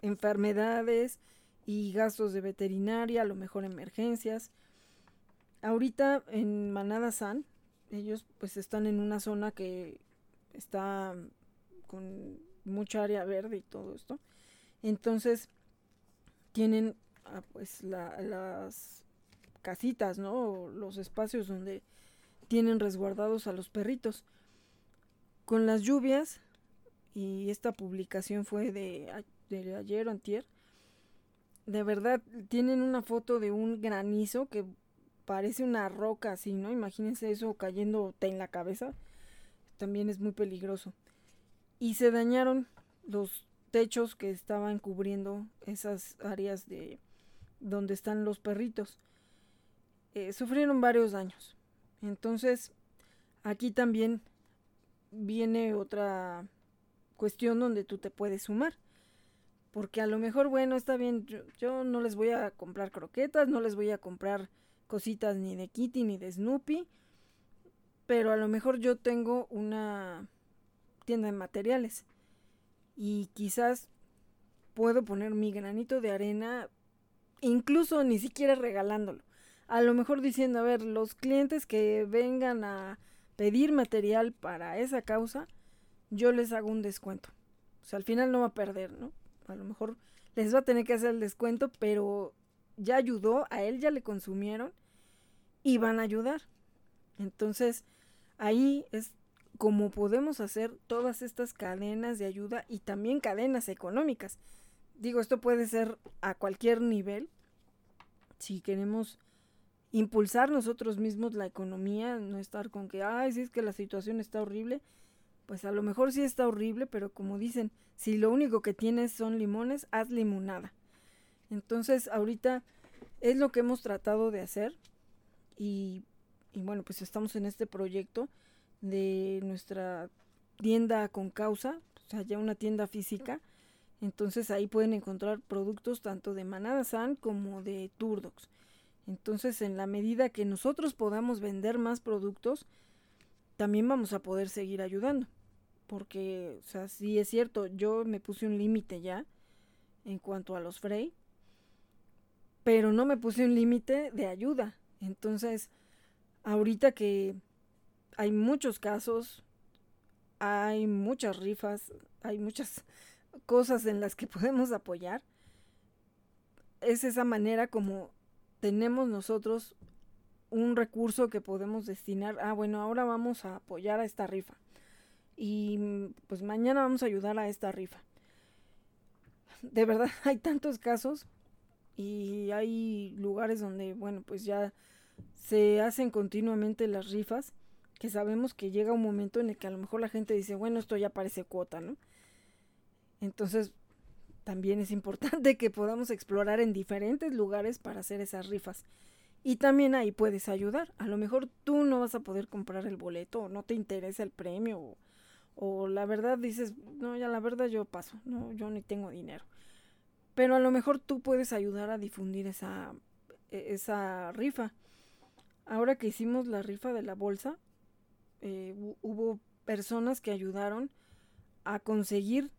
enfermedades y gastos de veterinaria, a lo mejor emergencias. Ahorita en Manada San, ellos pues están en una zona que está con mucha área verde y todo esto. Entonces tienen ah, pues las casitas, ¿no? Los espacios donde tienen resguardados a los perritos. Con las lluvias, y esta publicación fue de, ayer o antier, de verdad tienen una foto de un granizo que parece una roca así, ¿no? Imagínense eso cayéndote en la cabeza. También es muy peligroso. Y se dañaron los techos que estaban cubriendo esas áreas de donde están los perritos. Eh, sufrieron varios daños. Entonces, aquí también viene otra cuestión donde tú te puedes sumar. Porque a lo mejor, bueno, está bien, yo, no les voy a comprar croquetas, no les voy a comprar cositas ni de Kitty ni de Snoopy, pero a lo mejor yo tengo una tienda de materiales y quizás puedo poner mi granito de arena, incluso ni siquiera regalándolo a lo mejor diciendo, a ver, los clientes que vengan a pedir material para esa causa, yo les hago un descuento. O sea, al final no va a perder, ¿no? A lo mejor les va a tener que hacer el descuento, pero ya ayudó, a él ya le consumieron y van a ayudar. Entonces, ahí es como podemos hacer todas estas cadenas de ayuda y también cadenas económicas. Digo, esto puede ser a cualquier nivel. Si queremos impulsar nosotros mismos la economía, no estar con que, ay, si es que la situación está horrible, pues a lo mejor sí está horrible, pero como dicen, si lo único que tienes son limones, haz limonada. Entonces, ahorita es lo que hemos tratado de hacer y, y bueno, pues estamos en este proyecto de nuestra tienda con causa, o sea, ya una tienda física. Entonces ahí pueden encontrar productos tanto de Manada San como de Turdox. Entonces, en la medida que nosotros podamos vender más productos, también vamos a poder seguir ayudando. Porque, o sea, sí es cierto, yo me puse un límite ya en cuanto a los Frey, pero no me puse un límite de ayuda. Entonces, ahorita que hay muchos casos, hay muchas rifas, hay muchas cosas en las que podemos apoyar, es esa manera como tenemos nosotros un recurso que podemos destinar, ah, bueno, ahora vamos a apoyar a esta rifa. Y pues mañana vamos a ayudar a esta rifa. De verdad, hay tantos casos y hay lugares donde, bueno, pues ya se hacen continuamente las rifas, que sabemos que llega un momento en el que a lo mejor la gente dice, bueno, esto ya parece cuota, ¿no? Entonces, también es importante que podamos explorar en diferentes lugares para hacer esas rifas. Y también ahí puedes ayudar. A lo mejor tú no vas a poder comprar el boleto o no te interesa el premio o, la verdad dices, no, ya la verdad yo paso, no, yo ni tengo dinero. Pero a lo mejor tú puedes ayudar a difundir esa, e, esa rifa. Ahora que hicimos la rifa de la bolsa, eh, hubo personas que ayudaron a conseguir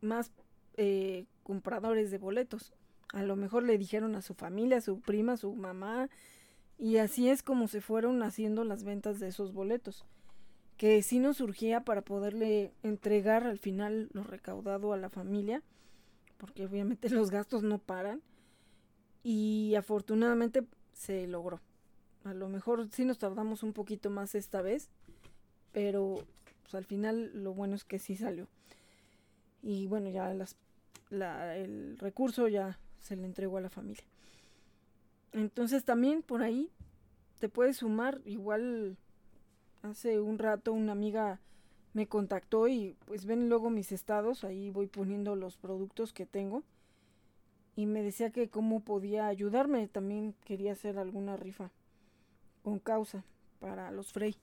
más eh, compradores de boletos. A lo mejor le dijeron a su familia, a su prima, a su mamá, y así es como se fueron haciendo las ventas de esos boletos. Que sí nos surgía para poderle entregar al final lo recaudado a la familia, porque obviamente los gastos no paran. Y afortunadamente se logró. A lo mejor sí nos tardamos un poquito más esta vez, pero pues, al final lo bueno es que sí salió. Y bueno, ya las el recurso ya se le entregó a la familia. Entonces también por ahí te puedes sumar. Igual hace un rato una amiga me contactó y pues ven luego mis estados, ahí voy poniendo los productos que tengo. Y me decía que cómo podía ayudarme, también quería hacer alguna rifa con causa para los Frey.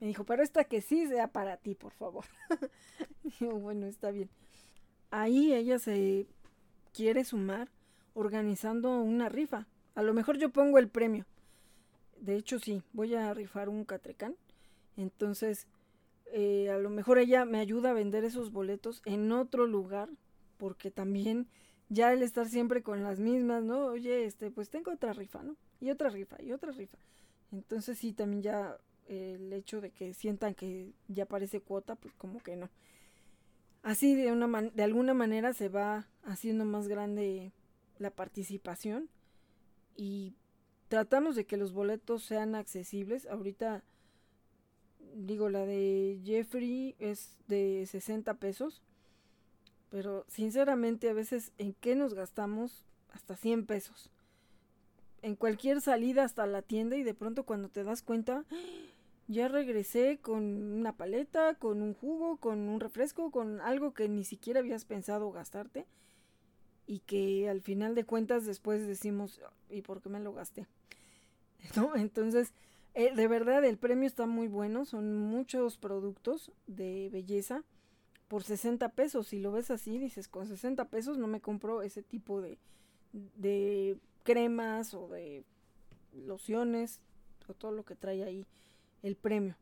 Me dijo, pero esta que sí sea para ti, por favor. Digo, bueno, está bien ahí ella se quiere sumar organizando una rifa. A lo mejor yo pongo el premio. De hecho, sí, voy a rifar un Catrecán. Entonces, eh, a lo mejor ella me ayuda a vender esos boletos en otro lugar, porque también ya el estar siempre con las mismas, ¿no? Oye, este, pues tengo otra rifa, ¿no? Y otra rifa, y otra rifa. Entonces sí, también ya el hecho de que sientan que ya parece cuota, pues como que no. Así de, una de alguna manera se va haciendo más grande la participación y tratamos de que los boletos sean accesibles. Ahorita, digo, la de Jeffrey es de 60 pesos, pero sinceramente a veces en qué nos gastamos hasta 100 pesos. En cualquier salida hasta la tienda y de pronto cuando te das cuenta, ya regresé con una paleta, con un jugo, con un refresco, con algo que ni siquiera habías pensado gastarte y que al final de cuentas después decimos, ¿y por qué me lo gasté? ¿No? Entonces, eh, de verdad el premio está muy bueno, son muchos productos de belleza por 60 pesos. Si lo ves así, dices, con 60 pesos no me compro ese tipo de, de cremas o de lociones o todo lo que trae ahí el premio.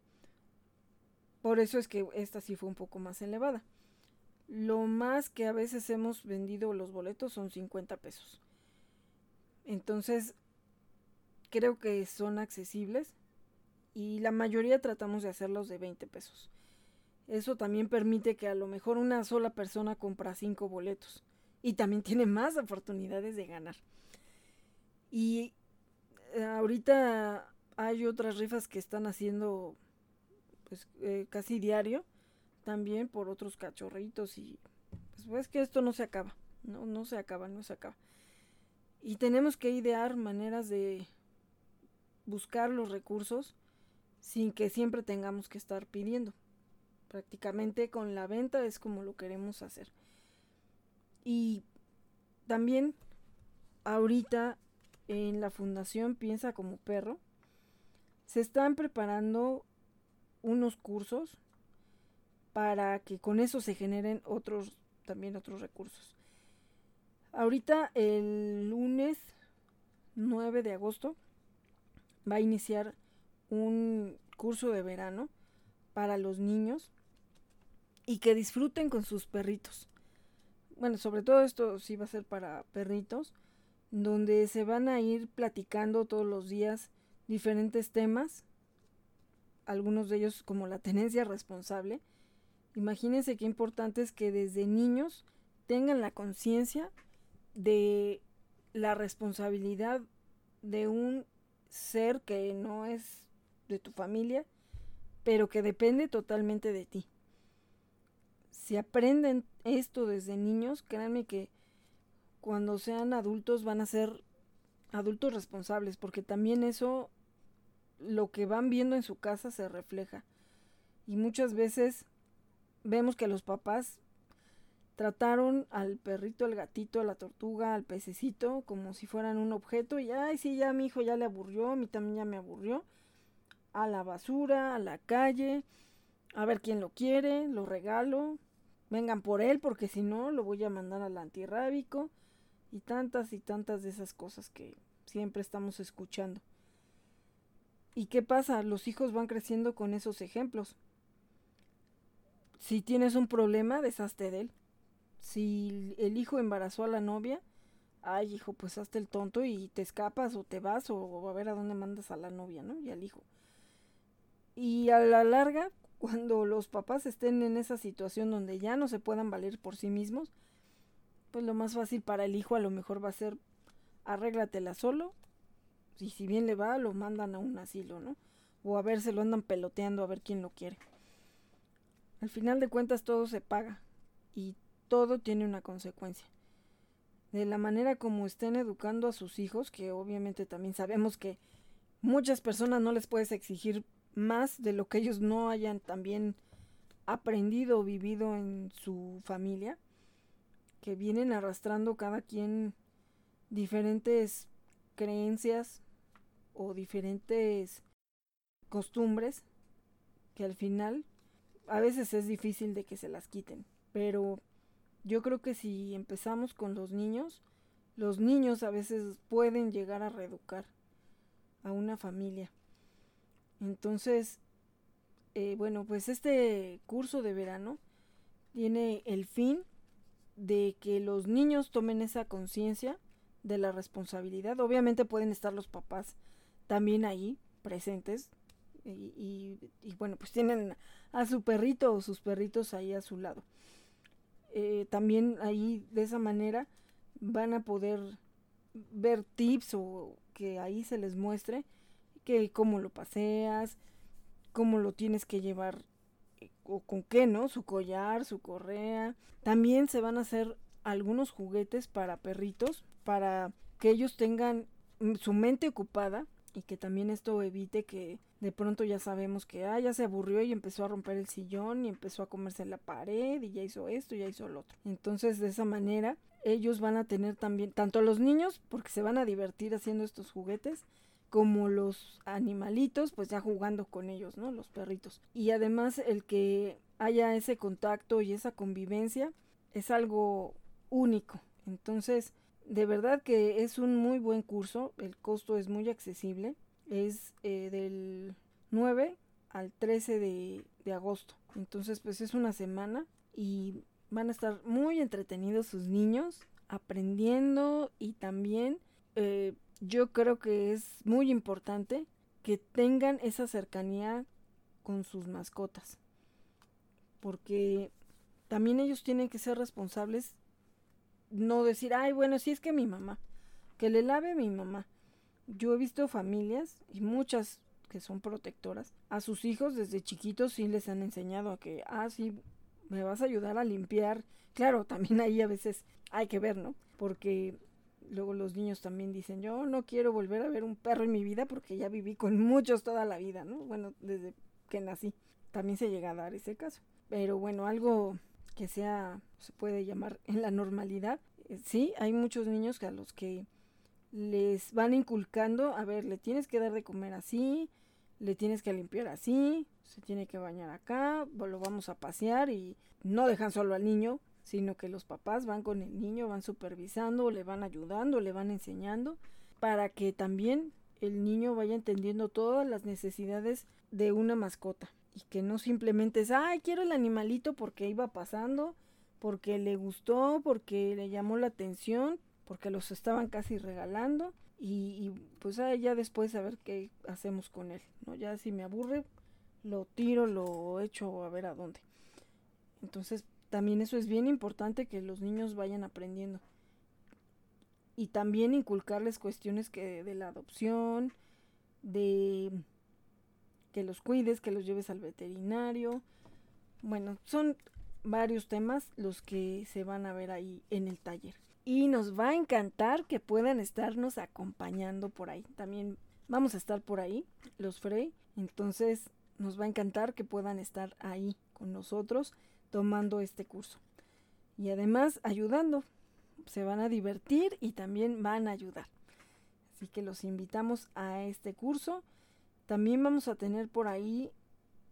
Por eso es que esta sí fue un poco más elevada. Lo más que a veces hemos vendido los boletos son 50 pesos. Entonces, creo que son accesibles y la mayoría tratamos de hacerlos de 20 pesos. Eso también permite que a lo mejor una sola persona compra 5 boletos y también tiene más oportunidades de ganar. Y eh, ahorita hay otras rifas que están haciendo pues eh, casi diario también por otros cachorritos y pues ves que esto no se acaba, no, no se acaba, no se acaba. Y tenemos que idear maneras de buscar los recursos sin que siempre tengamos que estar pidiendo. Prácticamente con la venta es como lo queremos hacer. Y también ahorita en la fundación Piensa como perro se están preparando unos cursos para que con eso se generen otros también otros recursos. Ahorita el lunes 9 de agosto va a iniciar un curso de verano para los niños y que disfruten con sus perritos. Bueno, sobre todo esto sí va a ser para perritos, donde se van a ir platicando todos los días diferentes temas, algunos de ellos como la tenencia responsable. Imagínense qué importante es que desde niños tengan la conciencia de la responsabilidad de un ser que no es de tu familia, pero que depende totalmente de ti. Si aprenden esto desde niños, créanme que cuando sean adultos van a ser adultos responsables, porque también eso lo que van viendo en su casa se refleja. Y muchas veces vemos que los papás trataron al perrito, al gatito, a la tortuga, al pececito como si fueran un objeto y ay, sí, ya mi hijo ya le aburrió, a mí también ya me aburrió. A la basura, a la calle, a ver quién lo quiere, lo regalo, vengan por él porque si no lo voy a mandar al antirrábico y tantas y tantas de esas cosas que siempre estamos escuchando. ¿Y qué pasa? Los hijos van creciendo con esos ejemplos. Si tienes un problema, deshazte de él. Si el hijo embarazó a la novia, ay hijo, pues hazte el tonto y te escapas o te vas o, a ver a dónde mandas a la novia, ¿no? Y al hijo. Y a la larga, cuando los papás estén en esa situación donde ya no se puedan valer por sí mismos, pues lo más fácil para el hijo a lo mejor va a ser arréglatela solo y si bien le va, lo mandan a un asilo, ¿no? O a ver, se lo andan peloteando a ver quién lo quiere. Al final de cuentas todo se paga y todo tiene una consecuencia. De la manera como estén educando a sus hijos, que obviamente también sabemos que muchas personas no les puedes exigir más de lo que ellos no hayan también aprendido o vivido en su familia, que vienen arrastrando cada quien diferentes creencias, o diferentes costumbres que al final a veces es difícil de que se las quiten. Pero yo creo que si empezamos con los niños, los niños a veces pueden llegar a reeducar a una familia. Entonces, eh, bueno, pues este curso de verano tiene el fin de que los niños tomen esa conciencia de la responsabilidad. Obviamente pueden estar los papás también ahí presentes y, bueno, pues tienen a su perrito o sus perritos ahí a su lado. Eh, también ahí de esa manera van a poder ver tips o que ahí se les muestre que cómo lo paseas, cómo lo tienes que llevar eh, o con qué, ¿no? Su collar, su correa. También se van a hacer algunos juguetes para perritos para que ellos tengan mm, su mente ocupada y que también esto evite que de pronto ya sabemos que ah, ya se aburrió y empezó a romper el sillón y empezó a comerse la pared y ya hizo esto y ya hizo lo otro. Entonces de esa manera ellos van a tener también, tanto los niños, porque se van a divertir haciendo estos juguetes, como los animalitos, pues ya jugando con ellos, ¿no? Los perritos. Y además el que haya ese contacto y esa convivencia es algo único. Entonces, de verdad que es un muy buen curso, el costo es muy accesible, es eh, del 9 al 13 de, de agosto. Entonces, pues es una semana y van a estar muy entretenidos sus niños, aprendiendo y también eh, yo creo que es muy importante que tengan esa cercanía con sus mascotas. Porque también ellos tienen que ser responsables, no decir, ay, bueno, si es que mi mamá, que le lave mi mamá. Yo he visto familias y muchas que son protectoras, a sus hijos desde chiquitos sí les han enseñado a que, ah, sí, me vas a ayudar a limpiar. Claro, también ahí a veces hay que ver, ¿no? Porque luego los niños también dicen, yo no quiero volver a ver un perro en mi vida porque ya viví con muchos toda la vida, ¿no? Bueno, desde que nací. También se llega a dar ese caso. Pero bueno, algo que sea, se puede llamar en la normalidad. Eh, sí, hay muchos niños a los que les van inculcando, a ver, le tienes que dar de comer así, le tienes que limpiar así, se tiene que bañar acá, lo vamos a pasear y no dejan solo al niño, sino que los papás van con el niño, van supervisando, le van ayudando, le van enseñando, para que también el niño vaya entendiendo todas las necesidades de una mascota y que no simplemente es, ay, quiero el animalito porque iba pasando, porque le gustó, porque le llamó la atención, porque los estaban casi regalando y, pues ya después a ver qué hacemos con él, ¿no? Ya si me aburre, lo tiro, lo echo a ver a dónde. Entonces, también eso es bien importante que los niños vayan aprendiendo. Y también inculcarles cuestiones que de la adopción, de que los cuides, que los lleves al veterinario. Bueno, son varios temas los que se van a ver ahí en el taller y nos va a encantar que puedan estarnos acompañando por ahí. También vamos a estar por ahí, los Frey. Entonces nos va a encantar que puedan estar ahí con nosotros tomando este curso. Y además ayudando. Se van a divertir y también van a ayudar. Así que los invitamos a este curso. También vamos a tener por ahí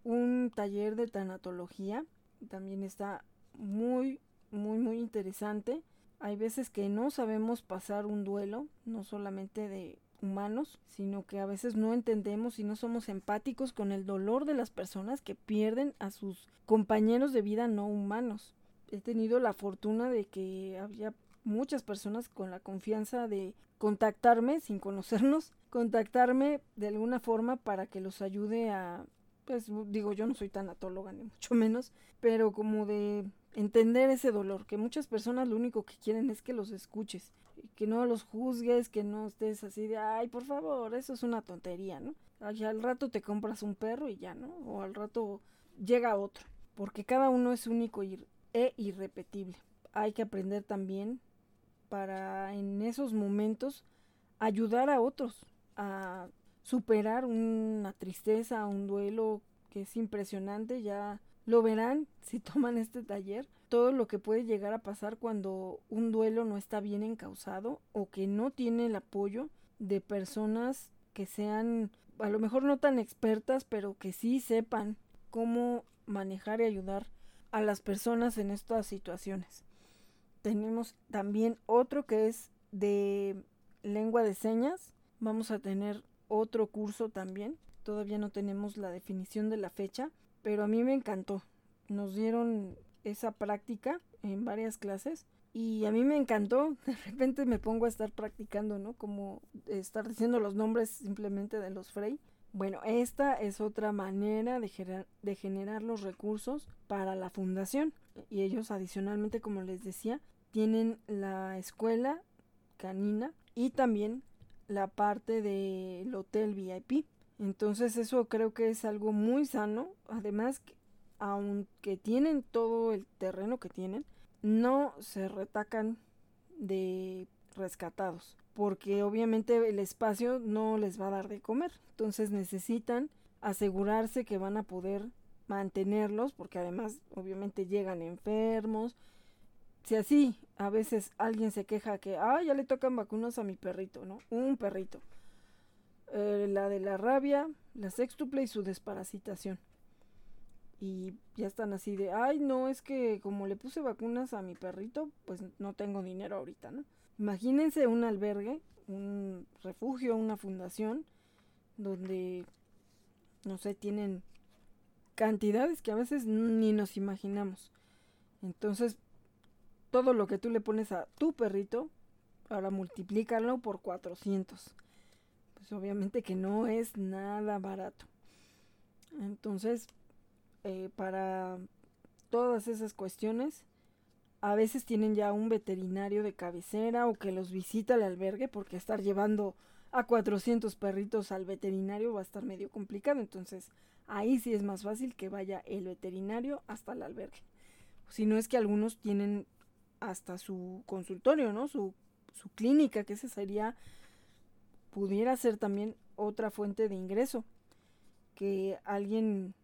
un taller de tanatología. También está muy, muy, muy interesante hay veces que no sabemos pasar un duelo, no solamente de humanos, sino que a veces no entendemos y no somos empáticos con el dolor de las personas que pierden a sus compañeros de vida no humanos. He tenido la fortuna de que había muchas personas con la confianza de contactarme sin conocernos, contactarme de alguna forma para que los ayude a, pues digo, yo no soy tanatóloga ni mucho menos, pero como de entender ese dolor, que muchas personas lo único que quieren es que los escuches, que no los juzgues, que no estés así de, ay, por favor, eso es una tontería, ¿no? Al rato te compras un perro y ya, ¿no? O al rato llega otro, porque cada uno es único e irrepetible. Hay que aprender también para en esos momentos ayudar a otros a superar una tristeza, un duelo que es impresionante, ya lo verán si toman este taller, todo lo que puede llegar a pasar cuando un duelo no está bien encausado o que no tiene el apoyo de personas que sean a lo mejor no tan expertas, pero que sí sepan cómo manejar y ayudar a las personas en estas situaciones. Tenemos también otro que es de lengua de señas. Vamos a tener otro curso también. Todavía no tenemos la definición de la fecha, pero a mí me encantó. Nos dieron esa práctica en varias clases y a mí me encantó. De repente me pongo a estar practicando, ¿no? Como estar diciendo los nombres simplemente de los Frey. Bueno, esta es otra manera de, de generar los recursos para la fundación. Y ellos adicionalmente, como les decía, tienen la escuela canina y también la parte del hotel VIP. Entonces eso creo que es algo muy sano. Además, aunque tienen todo el terreno que tienen, no se retacan de rescatados. Porque obviamente el espacio no les va a dar de comer. Entonces necesitan asegurarse que van a poder mantenerlos porque además obviamente llegan enfermos si así a veces alguien se queja que, ah, ya le tocan vacunas a mi perrito, ¿no? Un perrito. Eh, la de la rabia, la sextuple y su desparasitación. Y ya están así de, ay, no, es que como le puse vacunas a mi perrito, pues no tengo dinero ahorita, ¿no? Imagínense un albergue, un refugio, una fundación, donde, no sé, tienen cantidades que a veces ni nos imaginamos. Entonces, todo lo que tú le pones a tu perrito, ahora multiplícalo por 400. Pues obviamente que no es nada barato. Entonces, eh, para todas esas cuestiones, a veces tienen ya un veterinario de cabecera o que los visita al albergue porque estar llevando a 400 perritos al veterinario va a estar medio complicado. Entonces, ahí sí es más fácil que vaya el veterinario hasta el albergue. Si no es que algunos tienen hasta su consultorio, ¿no? Su, su clínica, que ese sería, pudiera ser también otra fuente de ingreso. Que alguien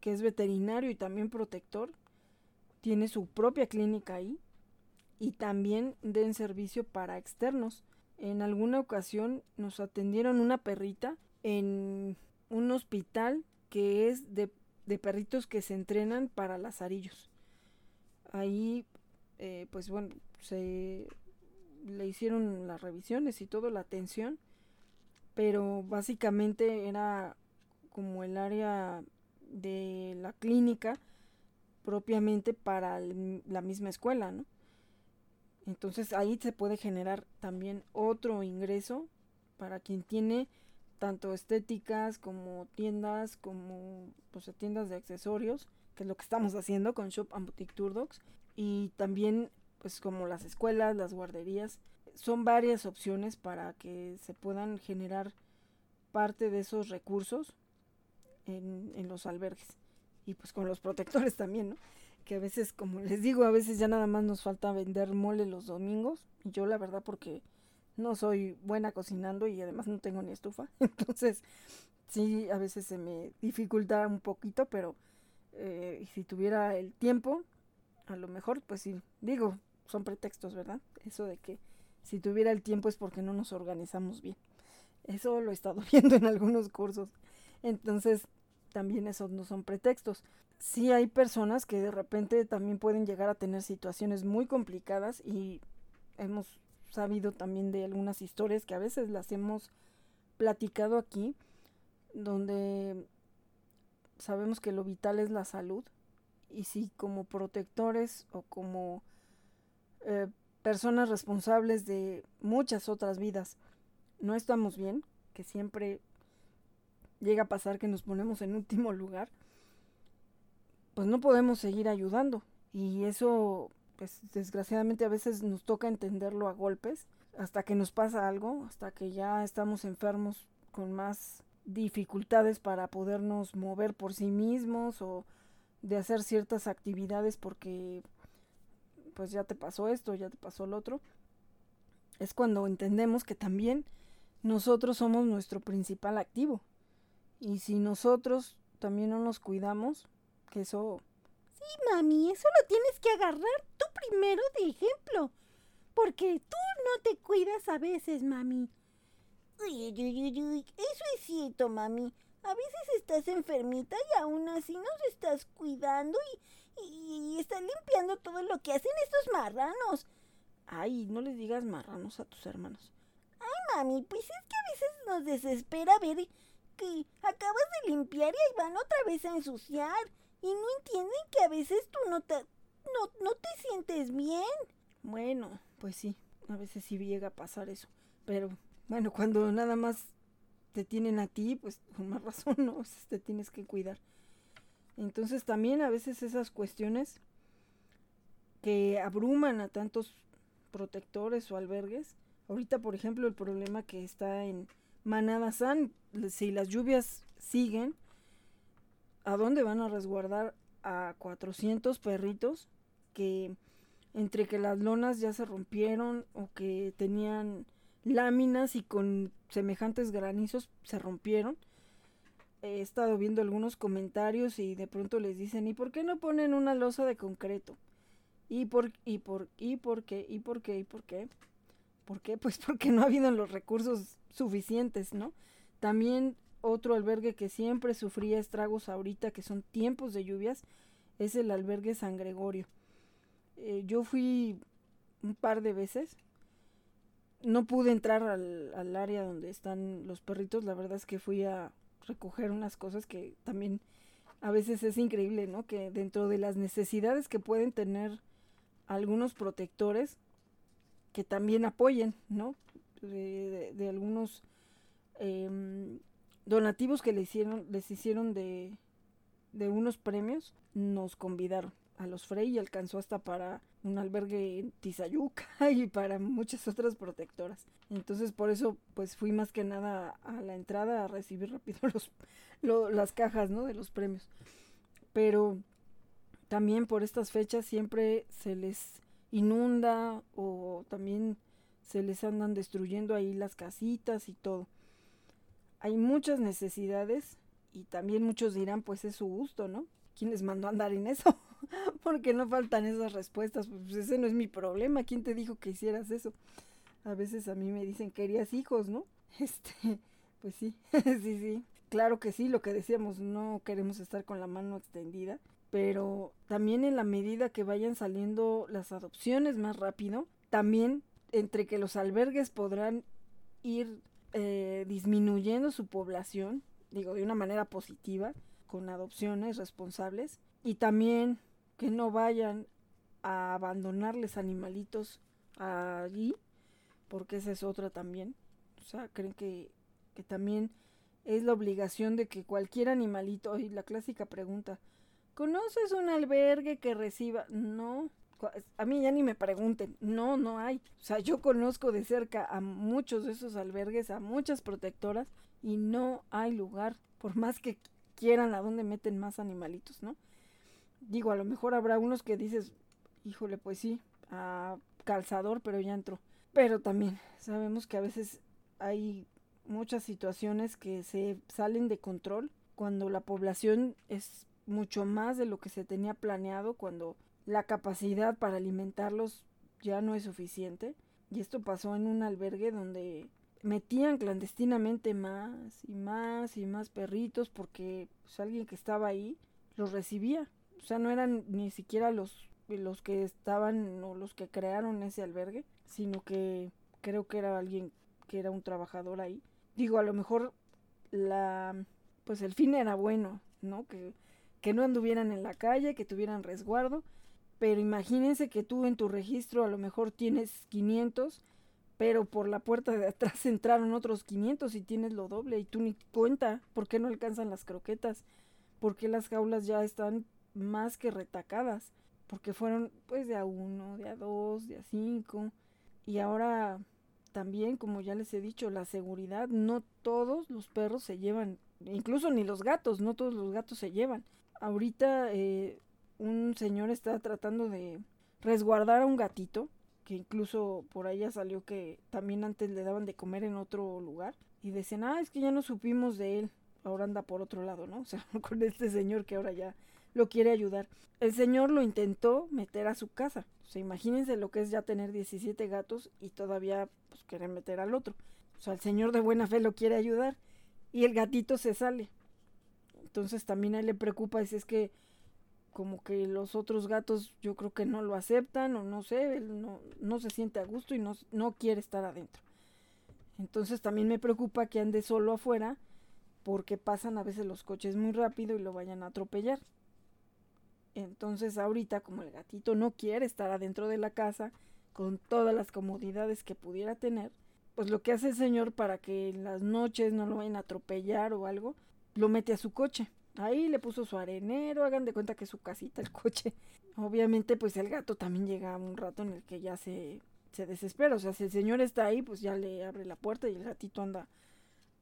que es veterinario y también protector tiene su propia clínica ahí y también den servicio para externos. En alguna ocasión nos atendieron una perrita en un hospital que es de, de perritos que se entrenan para lazarillos. Ahí eh, pues bueno, se le hicieron las revisiones y todo, la atención, pero básicamente era como el área de la clínica propiamente para la misma escuela, ¿no? Entonces ahí se puede generar también otro ingreso para quien tiene tanto estéticas como tiendas, como pues, tiendas de accesorios, que es lo que estamos haciendo con Shop and Boutique Tour Dogs y también pues como las escuelas, las guarderías, son varias opciones para que se puedan generar parte de esos recursos en, en los albergues y pues con los protectores también, ¿no? Que a veces, como les digo, a veces ya nada más nos falta vender mole los domingos y yo la verdad porque no soy buena cocinando y además no tengo ni estufa, entonces sí, a veces se me dificulta un poquito, pero eh, si tuviera el tiempo, a lo mejor, pues sí, digo, son pretextos, ¿verdad? Eso de que si tuviera el tiempo es porque no nos organizamos bien. Eso lo he estado viendo en algunos cursos. Entonces, también esos no son pretextos. Sí hay personas que de repente también pueden llegar a tener situaciones muy complicadas y hemos sabido también de algunas historias que a veces las hemos platicado aquí, donde sabemos que lo vital es la salud y si como protectores o como eh, personas responsables de muchas otras vidas no estamos bien, que siempre llega a pasar que nos ponemos en último lugar, pues no podemos seguir ayudando. Y eso, pues desgraciadamente a veces nos toca entenderlo a golpes, hasta que nos pasa algo, hasta que ya estamos enfermos con más dificultades para podernos mover por sí mismos o de hacer ciertas actividades porque pues ya te pasó esto, ya te pasó lo otro, es cuando entendemos que también nosotros somos nuestro principal activo. Y si nosotros también no nos cuidamos, que eso... Sí, mami, eso lo tienes que agarrar tú primero de ejemplo. Porque tú no te cuidas a veces, mami. Uy, uy, uy, uy, eso es cierto, mami. A veces estás enfermita y aún así nos estás cuidando y, y, estás limpiando todo lo que hacen estos marranos. Ay, no les digas marranos a tus hermanos. Ay, mami, pues es que a veces nos desespera ver que acabas de limpiar y ahí van otra vez a ensuciar. Y no entienden que a veces tú no te, no, no te sientes bien. Bueno, pues sí, a veces sí llega a pasar eso. Pero bueno, cuando nada más te tienen a ti, pues con más razón, ¿no? Te tienes que cuidar. Entonces también a veces esas cuestiones que abruman a tantos protectores o albergues. Ahorita, por ejemplo, el problema que está en Manada San, si las lluvias siguen, ¿a dónde van a resguardar a 400 perritos que entre que las lonas ya se rompieron o que tenían láminas y con semejantes granizos se rompieron? He estado viendo algunos comentarios y de pronto les dicen, ¿y por qué no ponen una losa de concreto? ¿Y por, y por, y por qué? ¿Y por qué? ¿Y por qué? ¿Por qué? Pues porque no ha habido los recursos suficientes, ¿no? También otro albergue que siempre sufría estragos ahorita, que son tiempos de lluvias, es el albergue San Gregorio. Eh, yo fui un par de veces. No pude entrar al, al área donde están los perritos. La verdad es que fui a recoger unas cosas que también a veces es increíble, ¿no? Que dentro de las necesidades que pueden tener algunos protectores que también apoyen, ¿no? De, algunos em, donativos que le hicieron, les hicieron de, de unos premios, nos convidaron a los Frey y alcanzó hasta para un albergue en Tizayuca y para muchas otras protectoras. Entonces por eso pues fui más que nada a la entrada a recibir rápido los, las cajas, ¿no? De los premios. Pero también por estas fechas siempre se les inunda o también se les andan destruyendo ahí las casitas y todo. Hay muchas necesidades y también muchos dirán pues es su gusto, ¿no? ¿Quién les mandó a andar en eso? Porque no faltan esas respuestas, pues ese no es mi problema, ¿quién te dijo que hicieras eso? A veces a mí me dicen querías hijos, ¿no? Este, pues sí, sí, sí. Claro que sí, lo que decíamos, no queremos estar con la mano extendida, pero también en la medida que vayan saliendo las adopciones más rápido, también entre que los albergues podrán ir eh, disminuyendo su población, digo, de una manera positiva, con adopciones responsables, y también que no vayan a abandonarles animalitos allí, porque esa es otra también. O sea, creen que, que también es la obligación de que cualquier animalito, y la clásica pregunta, ¿Conoces un albergue que reciba? No. A mí ya ni me pregunten. No, no hay. O sea, yo conozco de cerca a muchos de esos albergues, a muchas protectoras, y no hay lugar. Por más que quieran a dónde meten más animalitos, ¿no? Digo, a lo mejor habrá unos que dices, híjole, pues sí, a calzador, pero ya entró. Pero también sabemos que a veces hay muchas situaciones que se salen de control cuando la población es mucho más de lo que se tenía planeado cuando la capacidad para alimentarlos ya no es suficiente. Y esto pasó en un albergue donde metían clandestinamente más y más y más perritos porque pues, alguien que estaba ahí los recibía. O sea, no eran ni siquiera los, los que estaban o los que crearon ese albergue, sino que creo que era alguien que era un trabajador ahí. Digo, a lo mejor la pues el fin era bueno, ¿no? Que que no anduvieran en la calle, que tuvieran resguardo, pero imagínense que tú en tu registro a lo mejor tienes 500, pero por la puerta de atrás entraron otros 500 y tienes lo doble y tú ni cuenta, ¿por qué no alcanzan las croquetas? ¿Por qué las jaulas ya están más que retacadas? Porque fueron pues de a uno, de a dos, de a cinco y ahora también, como ya les he dicho, la seguridad, no todos los perros se llevan, incluso ni los gatos, no todos los gatos se llevan ahorita eh, un señor está tratando de resguardar a un gatito, que incluso por ya salió que también antes le daban de comer en otro lugar. Y decían, ah, es que ya no supimos de él, ahora anda por otro lado, ¿no? O sea, con este señor que ahora ya lo quiere ayudar. El señor lo intentó meter a su casa. O sea, imagínense lo que es ya tener 17 gatos y todavía pues querer meter al otro. O sea, el señor de buena fe lo quiere ayudar y el gatito se sale. Entonces también a él le preocupa, es, es que como que los otros gatos yo creo que no lo aceptan o no sé, él no, no se siente a gusto y no, no quiere estar adentro. Entonces también me preocupa que ande solo afuera porque pasan a veces los coches muy rápido y lo vayan a atropellar. Entonces ahorita como el gatito no quiere estar adentro de la casa con todas las comodidades que pudiera tener, pues lo que hace el señor para que en las noches no lo vayan a atropellar o algo, lo mete a su coche. Ahí le puso su arenero, hagan de cuenta que es su casita, el coche. Obviamente pues el gato también llega un rato en el que ya se, se desespera. O sea, si el señor está ahí, pues ya le abre la puerta y el gatito anda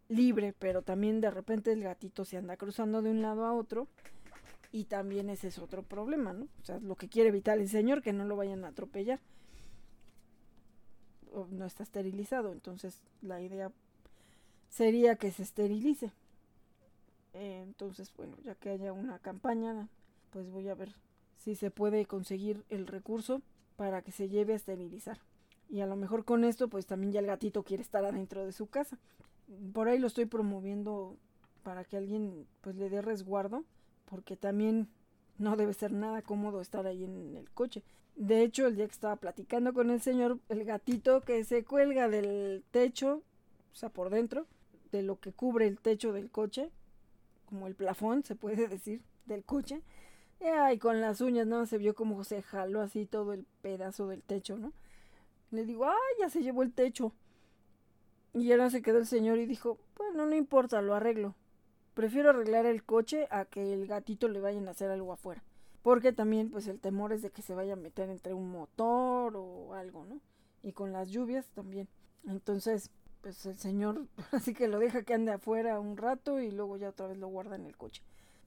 libre, pero también de repente el gatito se anda cruzando de un lado a otro y también ese es otro problema, ¿no? O sea, lo que quiere evitar el señor, que no lo vayan a atropellar. O no está esterilizado, entonces la idea sería que se esterilice. Entonces, bueno, ya que haya una campaña, pues voy a ver si se puede conseguir el recurso para que se lleve a esterilizar. Y a lo mejor con esto, pues también ya el gatito quiere estar adentro de su casa. Por ahí lo estoy promoviendo para que alguien pues le dé resguardo porque también no debe ser nada cómodo estar ahí en el coche. De hecho, el día que estaba platicando con el señor, el gatito que se cuelga del techo, o sea, por dentro, de lo que cubre el techo del coche, como el plafón, se puede decir, del coche. Y con las uñas, ¿no? Se vio como se jaló así todo el pedazo del techo, ¿no? Le digo, ay, ya se llevó el techo. Y ahora se quedó el señor y dijo, bueno, no importa, lo arreglo. Prefiero arreglar el coche a que el gatito le vayan a hacer algo afuera. Porque también, pues, el temor es de que se vaya a meter entre un motor o algo, ¿no? Y con las lluvias también. Entonces, pues el señor así que lo deja que ande afuera un rato y luego ya otra vez lo guarda en el coche.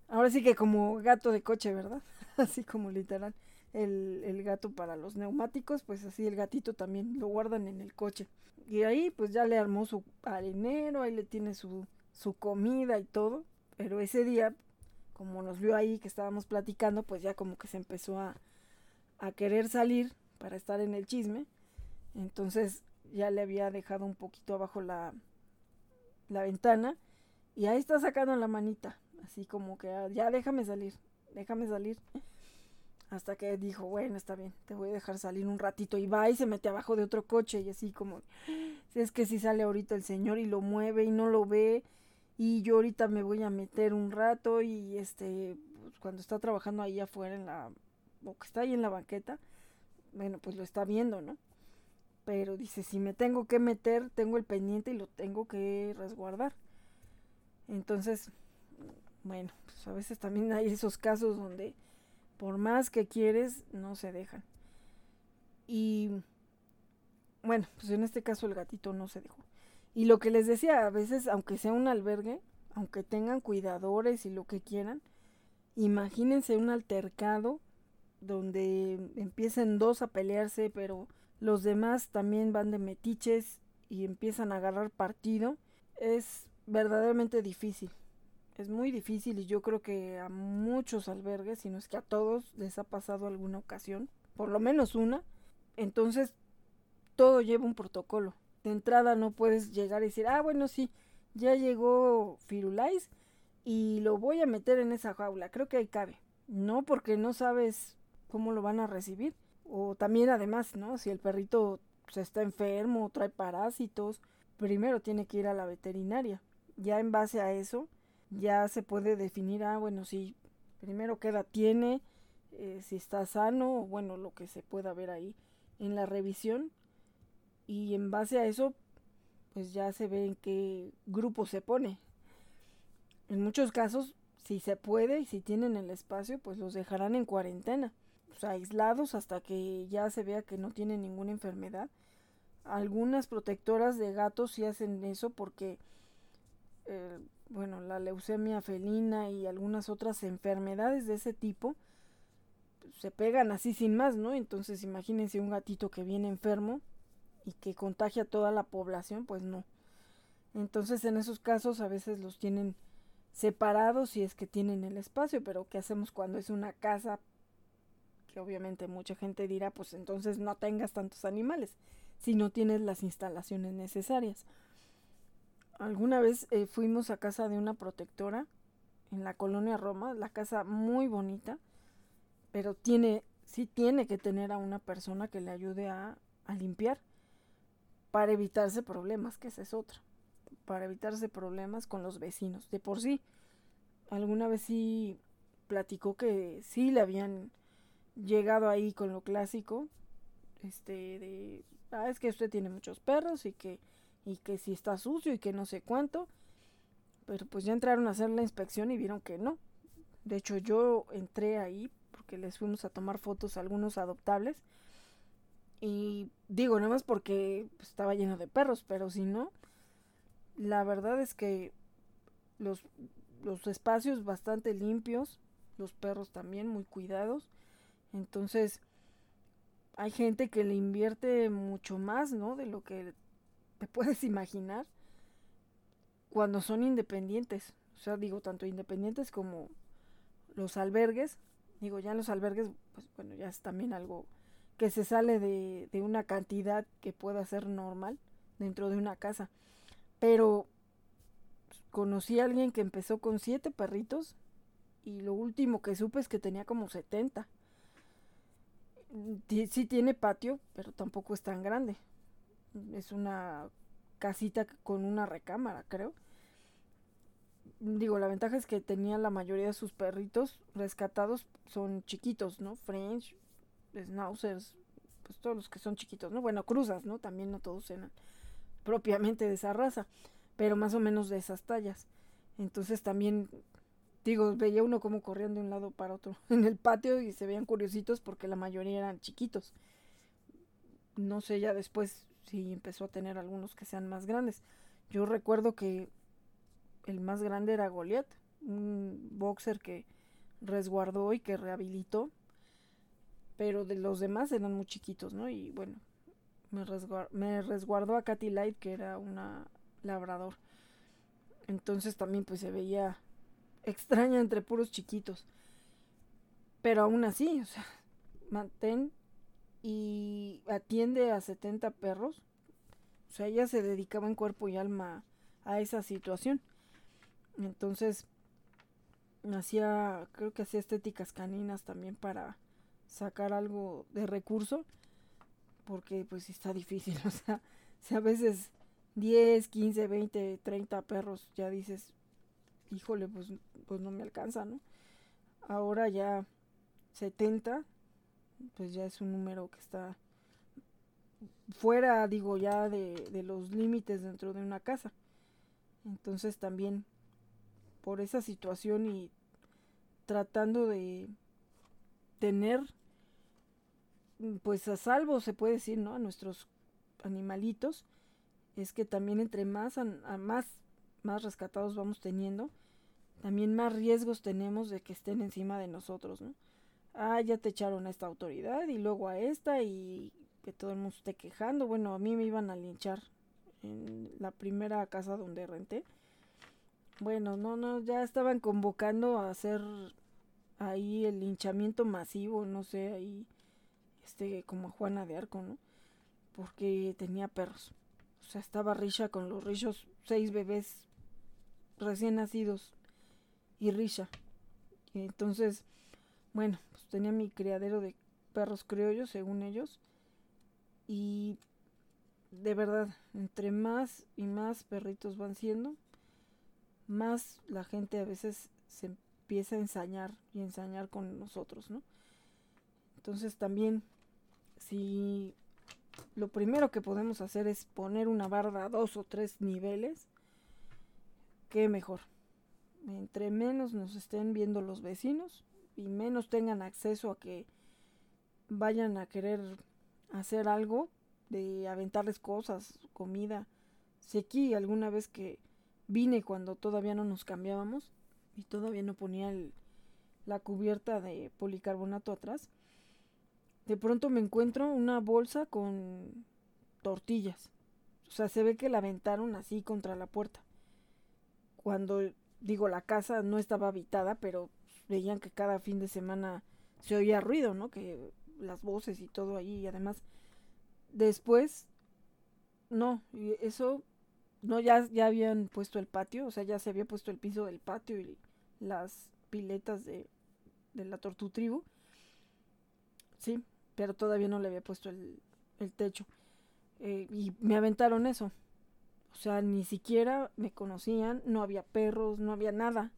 Ahora sí que como gato de coche, ¿verdad? así como literal. El, el, gato para los neumáticos, pues así el gatito también lo guardan en el coche. Y ahí pues ya le armó su arenero, ahí le tiene su, su comida y todo, pero ese día, como nos vio ahí que estábamos platicando, pues ya como que se empezó a, a querer salir para estar en el chisme, entonces ya le había dejado un poquito abajo la, la ventana y ahí está sacando la manita, así como que ah, ya déjame salir, déjame salir. Hasta que dijo, bueno, está bien, te voy a dejar salir un ratito. Y va y se mete abajo de otro coche y así como, es que si sale ahorita el señor y lo mueve y no lo ve, y yo ahorita me voy a meter un rato y este pues, cuando está trabajando ahí afuera en la o que está ahí en la banqueta bueno pues lo está viendo no pero dice si me tengo que meter tengo el pendiente y lo tengo que resguardar. Entonces bueno pues a veces también hay esos casos donde por más que quieres no se dejan. Y bueno pues en este caso el gatito no se dejó y lo que les decía, a veces, aunque sea un albergue, aunque tengan cuidadores y lo que quieran, imagínense un altercado donde empiecen dos a pelearse, pero los demás también van de metiches y empiezan a agarrar partido, es verdaderamente difícil. Es muy difícil y yo creo que a muchos albergues, si no es que a todos, les ha pasado alguna ocasión, por lo menos una. Entonces, todo lleva un protocolo de entrada no puedes llegar y decir, ah, bueno, sí, ya llegó Firulais y lo voy a meter en esa jaula. Creo que ahí cabe. No, porque no sabes cómo lo van a recibir. O también además, ¿no? Si el perrito se está enfermo o trae parásitos, primero tiene que ir a la veterinaria. Ya en base a eso, ya se puede definir, ah, bueno, si primero qué edad tiene, eh, si está sano, bueno, lo que se pueda ver ahí en la revisión y en base a eso pues ya se ve en qué grupo se pone. En muchos casos, si se puede y si tienen el espacio, pues los dejarán en cuarentena, o sea, aislados hasta que ya se vea que no tienen ninguna enfermedad. Algunas protectoras de gatos sí hacen eso porque, eh, bueno, la leucemia felina y algunas otras enfermedades de ese tipo pues, se pegan así sin más, ¿no? Entonces imagínense un gatito que viene enfermo, y que contagia a toda la población, pues no. Entonces en esos casos a veces los tienen separados si es que tienen el espacio, pero ¿qué hacemos cuando es una casa? Que obviamente mucha gente dirá, pues entonces no tengas tantos animales si no tienes las instalaciones necesarias. Alguna vez eh, fuimos a casa de una protectora en la colonia Roma, la casa muy bonita, pero tiene, sí tiene que tener a una persona que le ayude a, a limpiar para evitarse problemas, que esa es otra, para evitarse problemas con los vecinos. De por sí, alguna vez sí platicó que sí le habían llegado ahí con lo clásico, este, de, ah, es que usted tiene muchos perros y que, y que si está sucio y que no sé cuánto, pero pues ya entraron a hacer la inspección y vieron que no. De hecho, yo entré ahí porque les fuimos a tomar fotos a algunos adoptables. Y digo, nada más porque pues, estaba lleno de perros, pero si no, la verdad es que los, los espacios bastante limpios, los perros también muy cuidados. Entonces, hay gente que le invierte mucho más, ¿no? De lo que te puedes imaginar cuando son independientes. O sea, digo, tanto independientes como los albergues. Digo, ya los albergues, pues bueno, ya es también algo que se sale de, de una cantidad que pueda ser normal dentro de una casa. Pero conocí a alguien que empezó con siete perritos y lo último que supe es que tenía como 70. Sí tiene patio, pero tampoco es tan grande. Es una casita con una recámara, creo. Digo, la ventaja es que tenía la mayoría de sus perritos rescatados son chiquitos, ¿no? French, Schnauzers, pues todos los que son chiquitos, ¿no? Bueno, cruzas, ¿no? También no todos eran propiamente de esa raza, pero más o menos de esas tallas. Entonces también digo, veía uno como corrían de un lado para otro en el patio y se veían curiositos porque la mayoría eran chiquitos. No sé ya después si empezó a tener algunos que sean más grandes. Yo recuerdo que el más grande era Goliath, un boxer que resguardó y que rehabilitó, pero de los demás eran muy chiquitos, ¿no? Y bueno, me, resguardó a Katy Light, que era una labrador. Entonces también pues se veía extraña entre puros chiquitos. Pero aún así, o sea, mantén y atiende a 70 perros. O sea, ella se dedicaba en cuerpo y alma a esa situación. Entonces, hacía, creo que hacía estéticas caninas también para sacar algo de recurso. Porque pues está difícil, o sea, si a veces 10, 15, 20, 30 perros, ya dices, híjole, pues, pues no me alcanza, ¿no? Ahora ya 70, pues ya es un número que está fuera, digo, ya de, de los límites dentro de una casa. Entonces también por esa situación y tratando de tener pues a salvo se puede decir, ¿no? A nuestros animalitos, es que también entre más, más, más rescatados vamos teniendo, también más riesgos tenemos de que estén encima de nosotros, ¿no? Ah, ya te echaron a esta autoridad y luego a esta y que todo el mundo esté quejando. Bueno, a mí me iban a linchar en la primera casa donde renté. Bueno, no, no, ya estaban convocando a hacer ahí el linchamiento masivo, no sé, ahí, este, como Juana de Arco, ¿no? Porque tenía perros. O sea, estaba Risha con los rillos, seis bebés recién nacidos y Risha. entonces, bueno, pues tenía mi criadero de perros criollos, según ellos. Y de verdad, entre más y más perritos van siendo, más la gente a veces se empieza a ensañar y ensañar con nosotros, ¿no? Entonces también, si lo primero que podemos hacer es poner una barda a dos o tres niveles, qué mejor entre menos nos estén viendo los vecinos y menos tengan acceso a que vayan a querer hacer algo de aventarles cosas, comida. Si aquí alguna vez que vine cuando todavía no nos cambiábamos y todavía no ponía la cubierta de policarbonato atrás, de pronto me encuentro una bolsa con tortillas. O sea, se ve que la aventaron así contra la puerta. Cuando digo, la casa no estaba habitada, pero veían que cada fin de semana se oía ruido, ¿no? Que las voces y todo ahí, y además, después, no, eso, no, ya, ya habían puesto el patio, o sea, ya se había puesto el piso del patio y las piletas de, de la tortutribu, sí, pero todavía no le había puesto el, techo. Eh, y me aventaron eso. O sea, ni siquiera me conocían, no había perros, no había nada.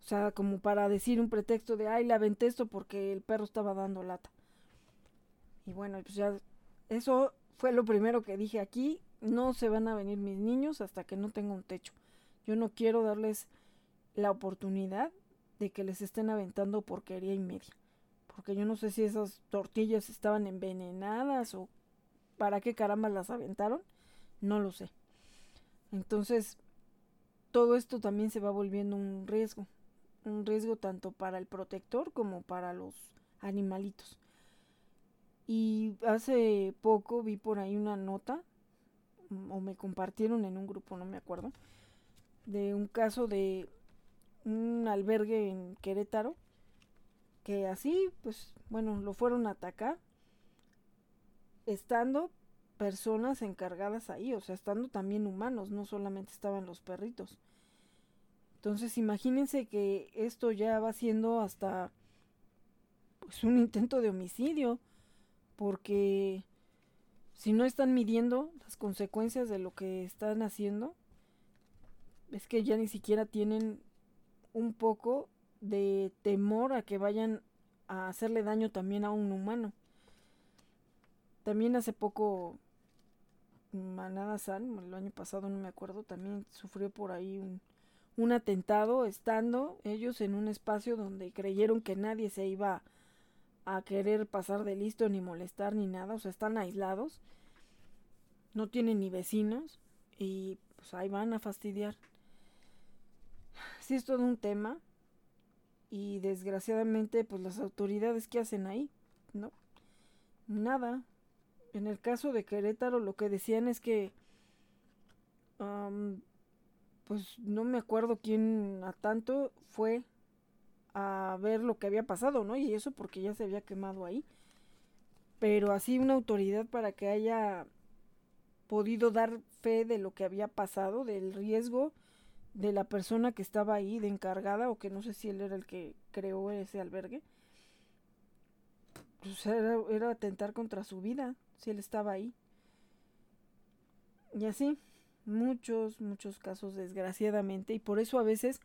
O sea, como para decir un pretexto de, ay, le aventé esto porque el perro estaba dando lata. Y bueno, pues ya, eso fue lo primero que dije aquí. No se van a venir mis niños hasta que no tenga un techo. Yo no quiero darles la oportunidad de que les estén aventando porquería y media. Porque yo no sé si esas tortillas estaban envenenadas o para qué caramba las aventaron. No lo sé. Entonces, todo esto también se va volviendo un riesgo. Un riesgo tanto para el protector como para los animalitos. Y hace poco vi por ahí una nota, mm, o me compartieron en un grupo, no me acuerdo, de un caso de un albergue en Querétaro, que así, pues, bueno, lo fueron a atacar, estando personas encargadas ahí, o sea, estando también humanos, no solamente estaban los perritos. Entonces, imagínense que esto ya va siendo hasta pues un intento de homicidio, porque si no están midiendo las consecuencias de lo que están haciendo, es que ya ni siquiera tienen un poco de temor a que vayan a hacerle daño también a un humano. También hace poco Manada San, el año pasado no me acuerdo, también sufrió por ahí un, atentado estando ellos en un espacio donde creyeron que nadie se iba a querer pasar de listo ni molestar ni nada, o sea, están aislados, no tienen ni vecinos y pues ahí van a fastidiar. Sí es todo un tema y desgraciadamente pues las autoridades que hacen ahí, ¿no? Nada, en el caso de Querétaro lo que decían es que pues no me acuerdo quién a tanto fue a ver lo que había pasado, ¿no? Y eso porque ya se había quemado ahí. Pero así una autoridad para que haya podido dar fe de lo que había pasado, del riesgo de la persona que estaba ahí de encargada o que no sé si él era el que creó ese albergue. Pues era, era atentar contra su vida si él estaba ahí. Y así, muchos, muchos casos desgraciadamente. Y por eso a veces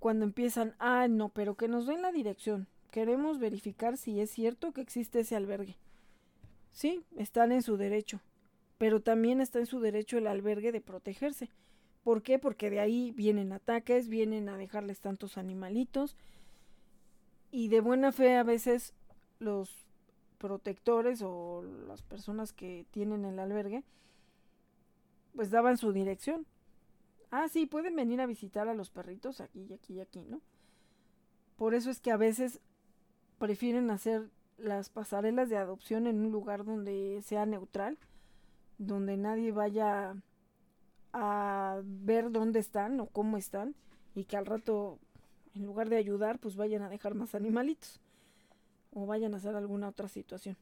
cuando empiezan, ah, no, pero que nos den la dirección. Queremos verificar si es cierto que existe ese albergue. Sí, están en su derecho. Pero también está en su derecho el albergue de protegerse. ¿Por qué? Porque de ahí vienen ataques, vienen a dejarles tantos animalitos. Y de buena fe a veces los protectores o las personas que tienen el albergue, pues daban su dirección. Ah, sí, pueden venir a visitar a los perritos aquí y aquí y aquí, ¿no? Por eso es que a veces prefieren hacer las pasarelas de adopción en un lugar donde sea neutral, donde nadie vaya a ver dónde están o cómo están y que al rato, en lugar de ayudar, pues vayan a dejar más animalitos o vayan a hacer alguna otra situación.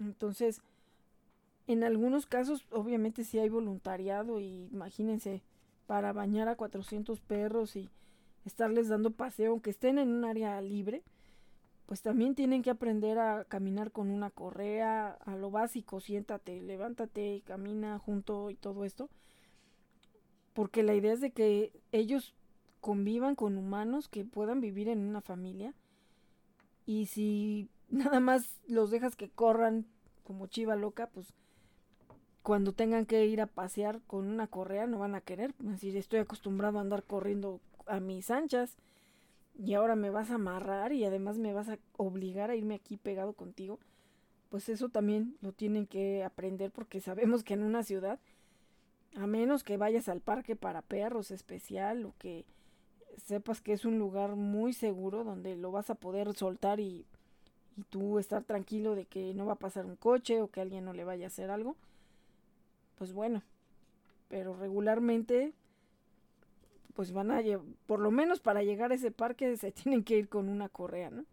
Entonces, en algunos casos, obviamente si hay voluntariado y imagínense, para bañar a 400 perros y estarles dando paseo, aunque estén en un área libre, pues también tienen que aprender a caminar con una correa, a lo básico, siéntate, levántate, camina junto y todo esto. Porque la idea es de que ellos convivan con humanos que puedan vivir en una familia y si nada más los dejas que corran como chiva loca, pues cuando tengan que ir a pasear con una correa no van a querer. Es decir, estoy acostumbrado a andar corriendo a mis anchas y ahora me vas a amarrar y además me vas a obligar a irme aquí pegado contigo. Pues eso también lo tienen que aprender porque sabemos que en una ciudad, a menos que vayas al parque para perros especial o que sepas que es un lugar muy seguro donde lo vas a poder soltar y, y tú estar tranquilo de que no va a pasar un coche o que alguien no le vaya a hacer algo, pues bueno, pero regularmente pues van a por lo menos para llegar a ese parque se tienen que ir con una correa, ¿no?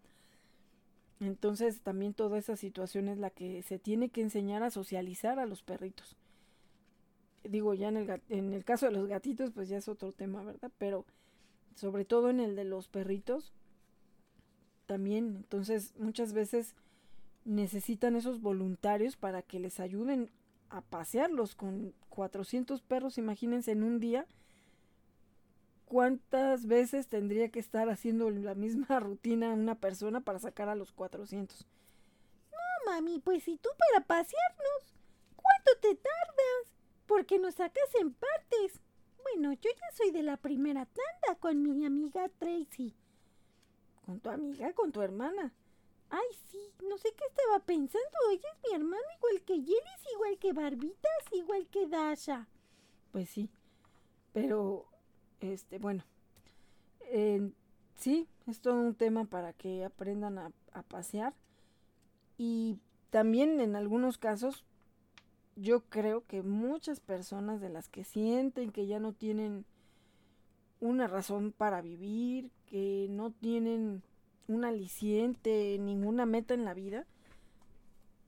Entonces también toda esa situación es la que se tiene que enseñar a socializar a los perritos. Digo, ya en el, en el caso de los gatitos pues ya es otro tema, ¿verdad? Pero sobre todo en el de los perritos, también. Entonces, muchas veces necesitan esos voluntarios para que les ayuden a pasearlos con 400 perros, imagínense en un día cuántas veces tendría que estar haciendo la misma rutina una persona para sacar a los 400. No, mami, pues si tú para pasearnos, ¿cuánto te tardas? Porque nos sacas en partes. Bueno, yo ya soy de la primera tanda con mi amiga Tracy. ¿Con tu amiga? ¿Con tu hermana? Ay, sí, no sé qué estaba pensando. Ella es mi hermana igual que Jelly, igual que Barbitas, igual que Dasha. Pues sí, pero, este, bueno, sí, es todo un tema para que aprendan a pasear. Y también en algunos casos, yo creo que muchas personas de las que sienten que ya no tienen una razón para vivir, que no tienen un aliciente, ninguna meta en la vida,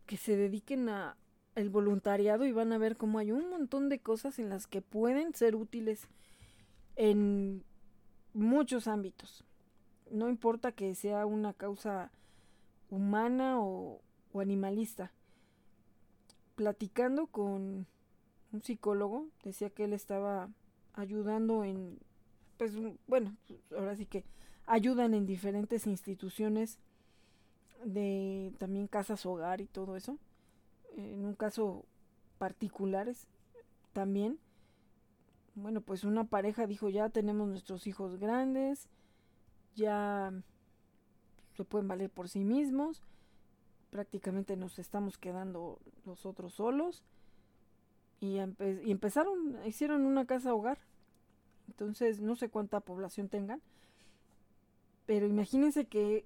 que se dediquen a el voluntariado y van a ver cómo hay un montón de cosas en las que pueden ser útiles en muchos ámbitos. No importa que sea una causa humana o, o animalista. Platicando con un psicólogo, decía que él estaba ayudando en, pues bueno, ahora sí que ayudan en diferentes instituciones de también casas hogar y todo eso. En un caso particulares también. Bueno, pues una pareja dijo, ya tenemos nuestros hijos grandes, ya se pueden valer por sí mismos, prácticamente nos estamos quedando nosotros solos. Y, y empezaron, hicieron una casa hogar. Entonces, no sé cuánta población tengan, pero imagínense que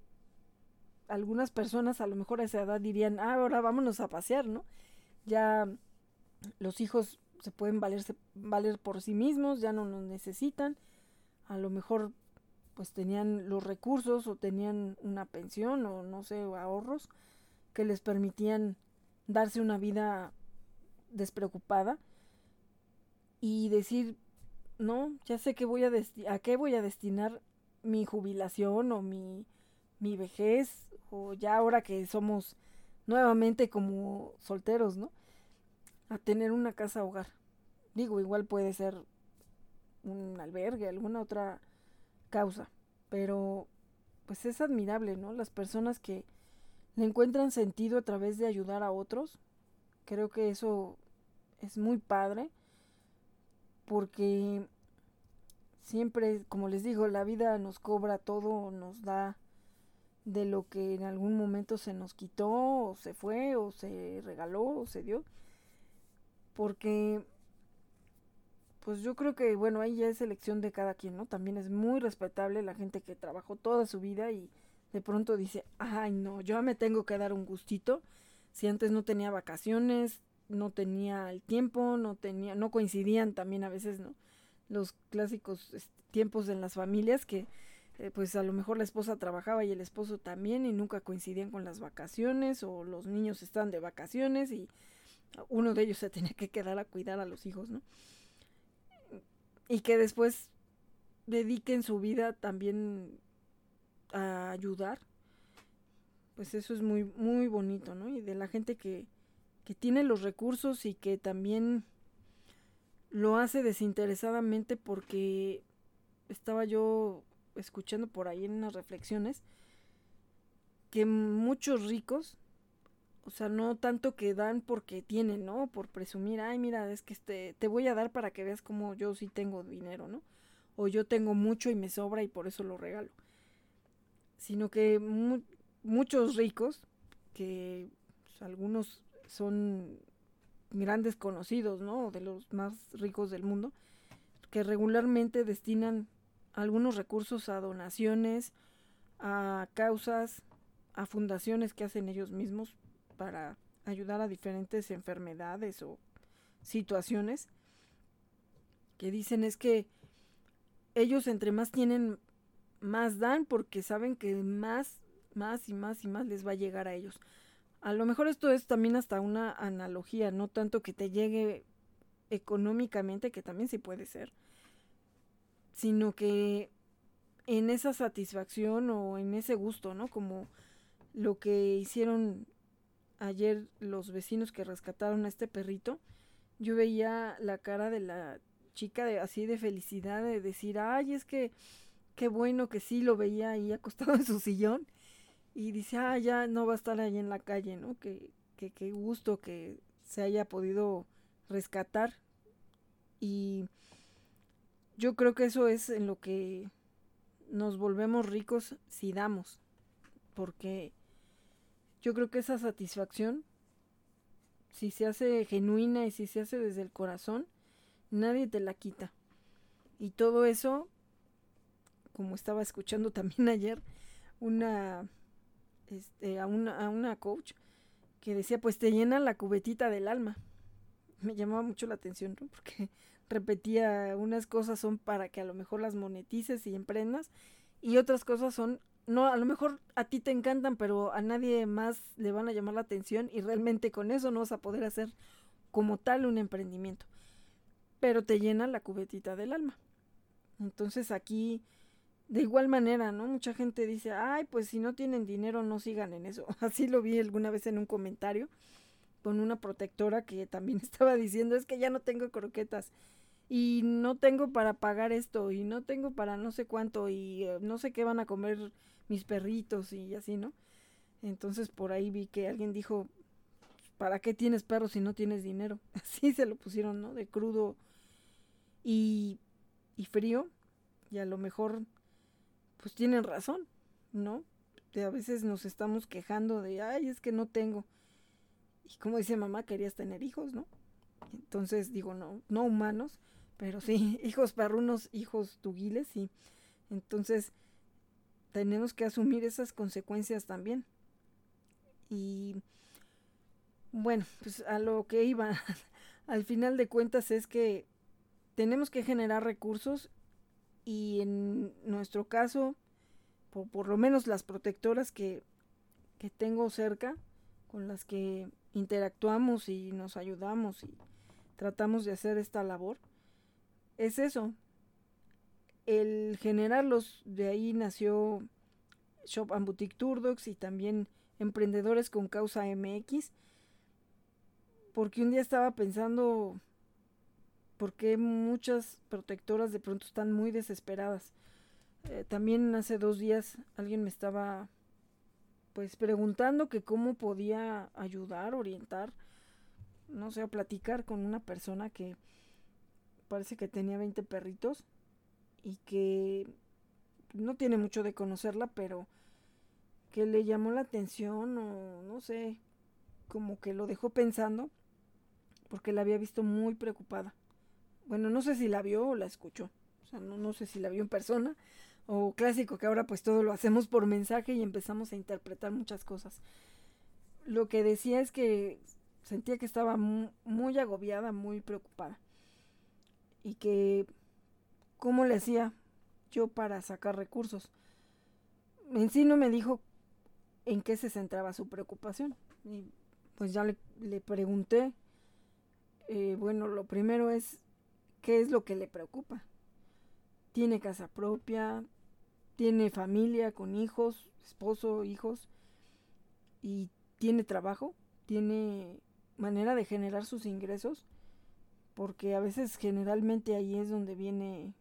algunas personas a lo mejor a esa edad dirían, ah, ahora vámonos a pasear, ¿no? Ya los hijos se pueden valerse, valer por sí mismos, ya no nos necesitan. A lo mejor pues tenían los recursos o tenían una pensión o no sé, ahorros que les permitían darse una vida despreocupada y decir, no, ya sé que voy a, a qué voy a destinar mi jubilación o mi, mi vejez o ya ahora que somos nuevamente como solteros, ¿no? A tener una casa hogar. Digo, igual puede ser un albergue, alguna otra causa, pero pues es admirable, ¿no? Las personas que le encuentran sentido a través de ayudar a otros, creo que eso es muy padre porque siempre, como les digo, la vida nos cobra todo, nos da de lo que en algún momento se nos quitó, o se fue, o se regaló, o se dio. Porque, pues yo creo que, bueno, ahí ya es elección de cada quien, ¿no? También es muy respetable la gente que trabajó toda su vida y de pronto dice, ay, no, yo me tengo que dar un gustito. Si antes no tenía vacaciones, no tenía el tiempo, no tenía, no coincidían también a veces, ¿no? los clásicos tiempos en las familias que eh, pues a lo mejor la esposa trabajaba y el esposo también y nunca coincidían con las vacaciones o los niños estaban de vacaciones y uno de ellos se tenía que quedar a cuidar a los hijos, ¿no? Y que después dediquen su vida también a ayudar, pues eso es muy, muy bonito, ¿no? Y de la gente que, que tiene los recursos y que también lo hace desinteresadamente porque estaba yo escuchando por ahí en unas reflexiones que muchos ricos, o sea, no tanto que dan porque tienen, ¿no? Por presumir, ay, mira, es que este, te voy a dar para que veas como yo sí tengo dinero, ¿no? O yo tengo mucho y me sobra y por eso lo regalo. Sino que muchos ricos, que pues, algunos son grandes conocidos, ¿no? De los más ricos del mundo, que regularmente destinan algunos recursos a donaciones, a causas, a fundaciones que hacen ellos mismos para ayudar a diferentes enfermedades o situaciones, que dicen es que ellos entre más tienen, más dan porque saben que más, más y más y más les va a llegar a ellos. A lo mejor esto es también hasta una analogía, no tanto que te llegue económicamente, que también sí puede ser, sino que en esa satisfacción o en ese gusto, ¿no? Como lo que hicieron ayer los vecinos que rescataron a este perrito, yo veía la cara de la chica así de felicidad, de decir, ay, es que qué bueno que sí lo veía ahí acostado en su sillón. Y dice, ah, ya no va a estar ahí en la calle, ¿no? Que, que, qué gusto que se haya podido rescatar. Y yo creo que eso es en lo que nos volvemos ricos si damos. Porque yo creo que esa satisfacción, si se hace genuina y si se hace desde el corazón, nadie te la quita. Y todo eso, como estaba escuchando también ayer, una, este, a una, a una coach que decía, pues te llena la cubetita del alma. Me llamaba mucho la atención, ¿no? Porque repetía, unas cosas son para que a lo mejor las monetices y emprendas, y otras cosas son no, a lo mejor a ti te encantan, pero a nadie más le van a llamar la atención y realmente con eso no vas a poder hacer como tal un emprendimiento. Pero te llena la cubetita del alma. Entonces aquí, de igual manera, ¿no? Mucha gente dice, ay, pues si no tienen dinero no sigan en eso. Así lo vi alguna vez en un comentario con una protectora que también estaba diciendo, es que ya no tengo croquetas y no tengo para pagar esto y no tengo para no sé cuánto y eh, no sé qué van a comer mis perritos y así, ¿no? Entonces por ahí vi que alguien dijo, ¿para qué tienes perros si no tienes dinero? Así se lo pusieron, ¿no? De crudo y, y frío. Y a lo mejor, pues tienen razón, ¿no? De a veces nos estamos quejando de, ay, es que no tengo. Y como dice mamá, querías tener hijos, ¿no? Entonces digo, no, no humanos, pero sí, hijos perrunos, hijos tugiles, sí. Entonces, tenemos que asumir esas consecuencias también. Y bueno, pues a lo que iba, al final de cuentas es que tenemos que generar recursos y en nuestro caso, por, por lo menos las protectoras que, que tengo cerca, con las que interactuamos y nos ayudamos y tratamos de hacer esta labor, es eso, el generarlos, de ahí nació Shop and Boutique Turdox y también Emprendedores con Causa MX, porque un día estaba pensando por qué muchas protectoras de pronto están muy desesperadas. Eh, también hace dos días alguien me estaba pues preguntando que cómo podía ayudar, orientar, no sé, a platicar con una persona que parece que tenía 20 perritos y que no tiene mucho de conocerla, pero que le llamó la atención o no sé, como que lo dejó pensando porque la había visto muy preocupada. Bueno, no sé si la vio o la escuchó. O sea, no, no sé si la vio en persona o clásico que ahora pues todo lo hacemos por mensaje y empezamos a interpretar muchas cosas. Lo que decía es que sentía que estaba muy agobiada, muy preocupada. Y que cómo le hacía yo para sacar recursos. En sí no me dijo en qué se centraba su preocupación. Y pues ya le, le pregunté, eh, bueno, lo primero es, ¿qué es lo que le preocupa? ¿Tiene casa propia? ¿Tiene familia con hijos, esposo, hijos? ¿Y tiene trabajo? ¿Tiene manera de generar sus ingresos? Porque a veces generalmente ahí es donde viene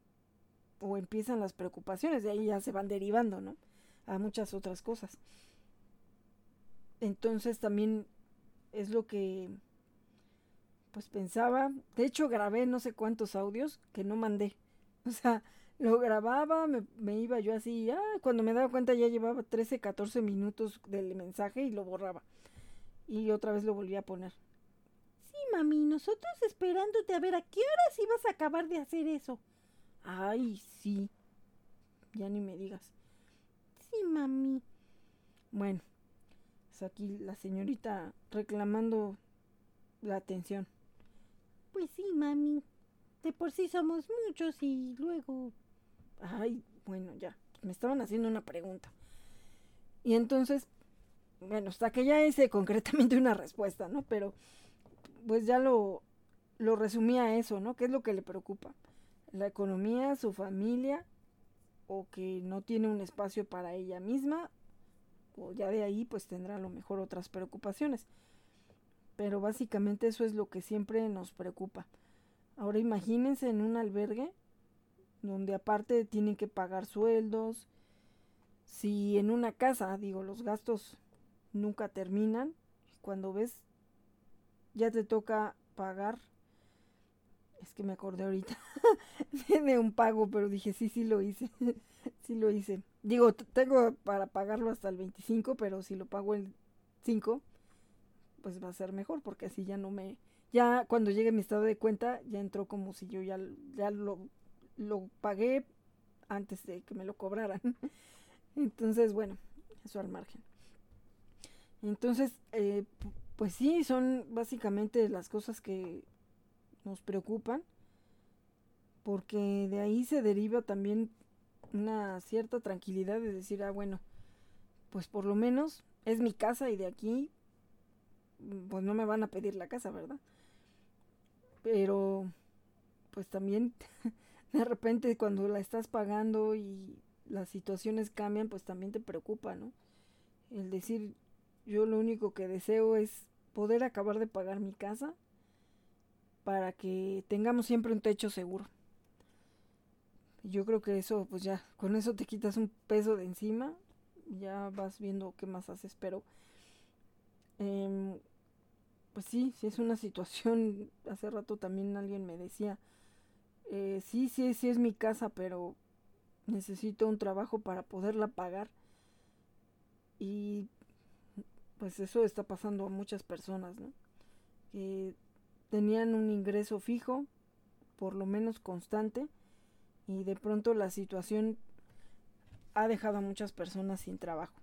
o empiezan las preocupaciones, de ahí ya se van derivando, ¿no? A muchas otras cosas. Entonces también es lo que pues pensaba. De hecho grabé no sé cuántos audios que no mandé. O sea, lo grababa, me, iba yo así, ah, cuando me daba cuenta ya llevaba 13, 14 minutos del mensaje y lo borraba. Y otra vez lo volví a poner. Sí, mami, nosotros esperándote a ver a qué horas ibas a acabar de hacer eso. Ay, sí. Ya ni me digas. Sí, mami. Bueno, es aquí la señorita reclamando la atención. Pues sí, mami. De por sí somos muchos y luego... Ay, bueno, ya. Me estaban haciendo una pregunta. Y entonces, bueno, hasta que ya hice concretamente una respuesta, ¿no? Pero, pues ya lo, lo resumí a eso, ¿no? ¿Qué es lo que le preocupa? la economía, su familia, o que no tiene un espacio para ella misma, o ya de ahí pues tendrá a lo mejor otras preocupaciones. Pero básicamente eso es lo que siempre nos preocupa. Ahora imagínense en un albergue donde aparte tienen que pagar sueldos. Si en una casa, digo, los gastos nunca terminan, cuando ves ya te toca pagar. Es que me acordé ahorita de un pago, pero dije, sí, sí lo hice. sí lo hice. Digo, tengo para pagarlo hasta el 25, pero si lo pago el 5, pues va a ser mejor, porque así ya no me... Ya cuando llegue mi estado de cuenta, ya entró como si yo ya, ya lo, lo pagué antes de que me lo cobraran. Entonces, bueno, eso al margen. Entonces, eh, pues sí, son básicamente las cosas que nos preocupan, porque de ahí se deriva también una cierta tranquilidad de decir, ah, bueno, pues por lo menos es mi casa y de aquí, pues no me van a pedir la casa, ¿verdad? Pero, pues también, de repente cuando la estás pagando y las situaciones cambian, pues también te preocupa, ¿no? El decir, yo lo único que deseo es poder acabar de pagar mi casa para que tengamos siempre un techo seguro. Yo creo que eso, pues ya, con eso te quitas un peso de encima, ya vas viendo qué más haces, pero em, pues sí, sí es una situación, hace rato también alguien me decía, eh, sí, sí, sí es mi casa, pero necesito un trabajo para poderla pagar. Y pues eso está pasando a muchas personas, ¿no? Que tenían un ingreso fijo, por lo menos constante, y de pronto la situación ha dejado a muchas personas sin trabajo.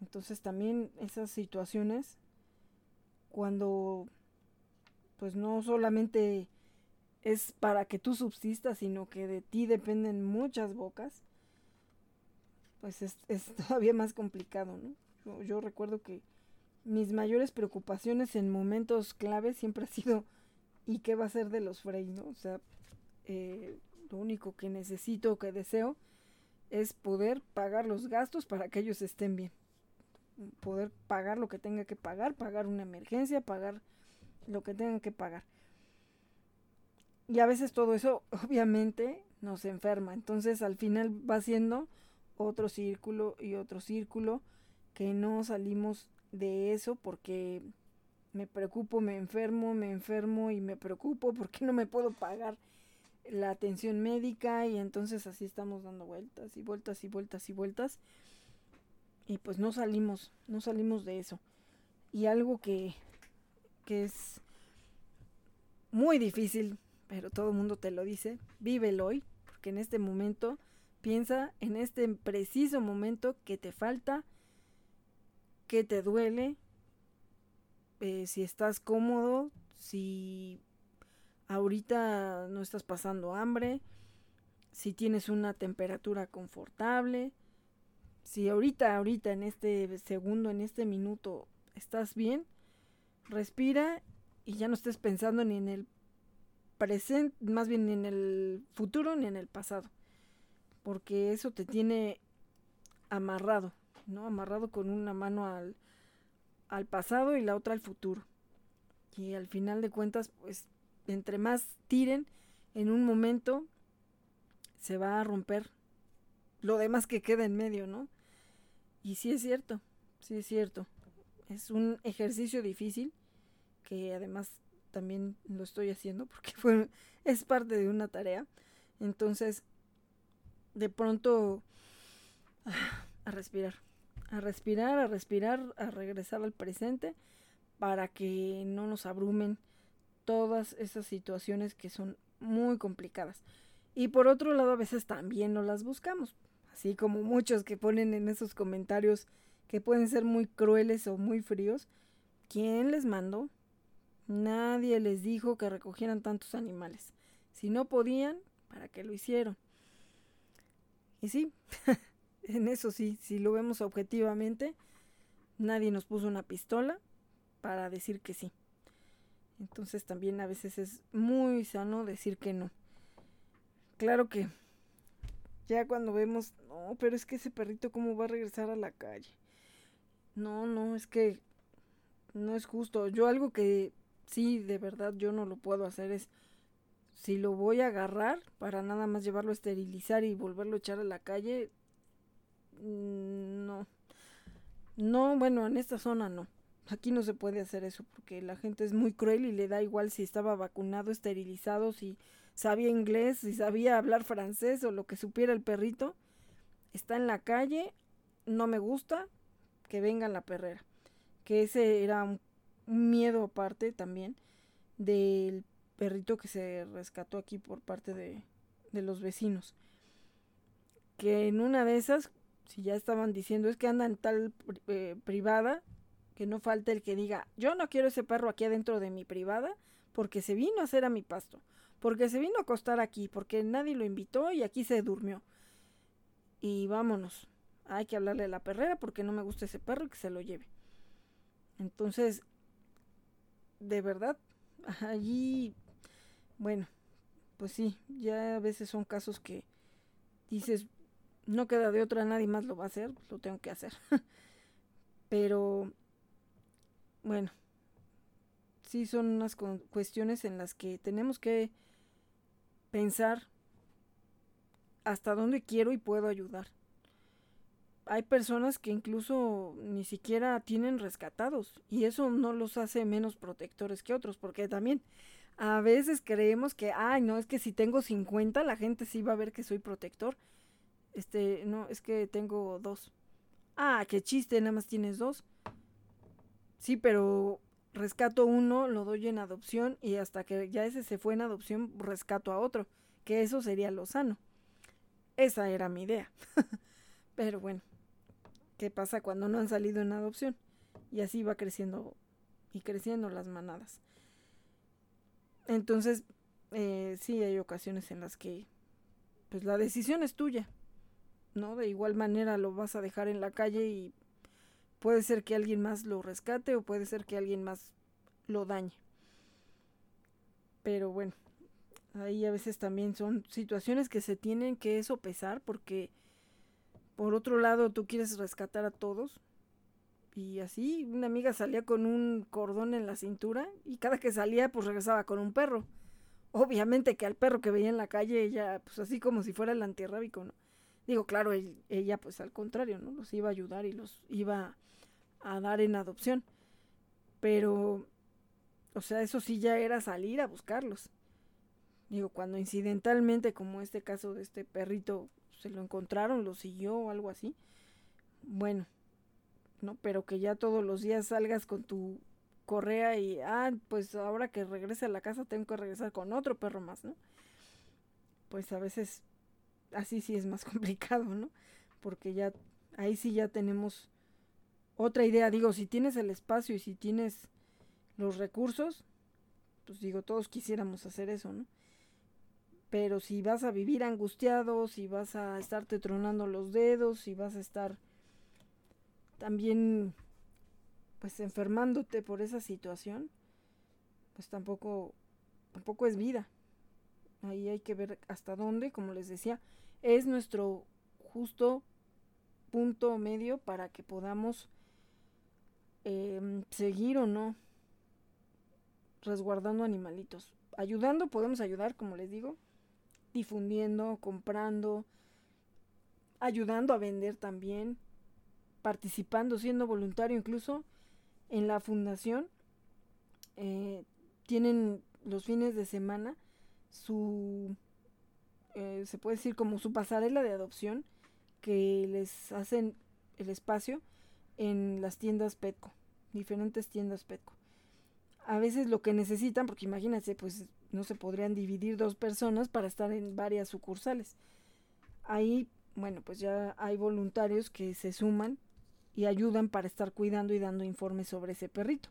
Entonces también esas situaciones, cuando pues no solamente es para que tú subsistas, sino que de ti dependen muchas bocas, pues es, es todavía más complicado, ¿no? Yo, recuerdo que mis mayores preocupaciones en momentos clave siempre ha sido ¿y qué va a ser de los Frey? O sea, eh, lo único que necesito, que deseo, es poder pagar los gastos para que ellos estén bien. Poder pagar lo que tenga que pagar, pagar una emergencia, pagar lo que tengan que pagar. Y a veces todo eso obviamente nos enferma. Entonces al final va siendo otro círculo y otro círculo que no salimos de eso porque me preocupo, me enfermo, me enfermo y me preocupo porque no me puedo pagar la atención médica y entonces así estamos dando vueltas y vueltas y vueltas y vueltas pues no salimos, no salimos de eso. Y algo que, que es muy difícil, pero todo el mundo te lo dice, vívelo hoy, porque en este momento piensa en este preciso momento que te falta qué te duele, eh, si estás cómodo, si ahorita no estás pasando hambre, si tienes una temperatura confortable, si ahorita, ahorita en este segundo, en este minuto estás bien, respira y ya no estés pensando ni en el presente, más bien ni en el futuro ni en el pasado, porque eso te tiene amarrado. ¿no? Amarrado con una mano al, al pasado y la otra al futuro. Y al final de cuentas, pues, entre más tiren, en un momento se va a romper lo demás que queda en medio, ¿no? Y sí es cierto, sí es cierto. Es un ejercicio difícil que además también lo estoy haciendo porque fue, es parte de una tarea. Entonces, de pronto, a respirar a respirar, a respirar, a regresar al presente para que no nos abrumen todas esas situaciones que son muy complicadas. Y por otro lado, a veces también no las buscamos, así como muchos que ponen en esos comentarios que pueden ser muy crueles o muy fríos. ¿Quién les mandó? Nadie les dijo que recogieran tantos animales. Si no podían, ¿para qué lo hicieron? Y sí, en eso sí, si lo vemos objetivamente, nadie nos puso una pistola para decir que sí. Entonces también a veces es muy sano decir que no. Claro que ya cuando vemos, no, pero es que ese perrito cómo va a regresar a la calle. No, no, es que no es justo. Yo algo que sí, de verdad, yo no lo puedo hacer es, si lo voy a agarrar para nada más llevarlo a esterilizar y volverlo a echar a la calle, mm, no. No, bueno, en esta zona no. Aquí no se puede hacer eso porque la gente es muy cruel y le da igual si estaba vacunado, esterilizado, si sabía inglés, si sabía hablar francés o lo que supiera el perrito. Está en la calle, no me gusta, que venga la perrera. Que ese era un, miedo aparte también del perrito que se rescató aquí por parte de, de los vecinos. Que en una de esas, si ya estaban diciendo es que andan tal eh, privada, que no falte el que diga, yo no quiero ese perro aquí adentro de mi privada porque se vino a hacer a mi pasto, porque se vino a acostar aquí, porque nadie lo invitó y aquí se durmió. Y vámonos, hay que hablarle a la perrera porque no me gusta ese perro y que se lo lleve. Entonces, de verdad, allí, bueno, pues sí, ya a veces son casos que dices, no queda de otra, nadie más lo va a hacer, lo tengo que hacer. Pero bueno, sí son unas cuestiones en las que tenemos que pensar hasta dónde quiero y puedo ayudar. Hay personas que incluso ni siquiera tienen rescatados y eso no los hace menos protectores que otros, porque también a veces creemos que, ay, no, es que si tengo 50 la gente sí va a ver que soy protector. Este, no, es que tengo dos. Ah, qué chiste, nada más tienes dos. Sí, pero rescato uno, lo doy en adopción y hasta que ya ese se fue en adopción, rescato a otro, que eso sería lo sano. Esa era mi idea. pero bueno, ¿qué pasa cuando no han salido en adopción? Y así va creciendo y creciendo las manadas. Entonces, eh, sí hay ocasiones en las que pues la decisión es tuya, ¿no? De igual manera lo vas a dejar en la calle y Puede ser que alguien más lo rescate o puede ser que alguien más lo dañe. Pero bueno, ahí a veces también son situaciones que se tienen que sopesar porque por otro lado tú quieres rescatar a todos. Y así una amiga salía con un cordón en la cintura y cada que salía pues regresaba con un perro. Obviamente que al perro que veía en la calle ella pues así como si fuera el antirrábico, ¿no? Digo, claro, ella pues al contrario, ¿no? Los iba a ayudar y los iba a dar en adopción. Pero, o sea, eso sí ya era salir a buscarlos. Digo, cuando incidentalmente, como este caso de este perrito, se lo encontraron, lo siguió o algo así. Bueno, ¿no? Pero que ya todos los días salgas con tu correa y, ah, pues ahora que regrese a la casa tengo que regresar con otro perro más, ¿no? Pues a veces así sí es más complicado, ¿no? Porque ya, ahí sí ya tenemos otra idea, digo, si tienes el espacio y si tienes los recursos, pues digo, todos quisiéramos hacer eso, ¿no? Pero si vas a vivir angustiado, si vas a estarte tronando los dedos, si vas a estar también pues enfermándote por esa situación, pues tampoco tampoco es vida. Ahí hay que ver hasta dónde, como les decía, es nuestro justo punto medio para que podamos Em, seguir o no resguardando animalitos. Ayudando, podemos ayudar, como les digo, difundiendo, comprando, ayudando a vender también, participando, siendo voluntario incluso en la fundación. Eh, tienen los fines de semana su, eh, se puede decir como su pasarela de adopción que les hacen el espacio en las tiendas Petco, diferentes tiendas Petco. A veces lo que necesitan, porque imagínense, pues no se podrían dividir dos personas para estar en varias sucursales. Ahí, bueno, pues ya hay voluntarios que se suman y ayudan para estar cuidando y dando informes sobre ese perrito.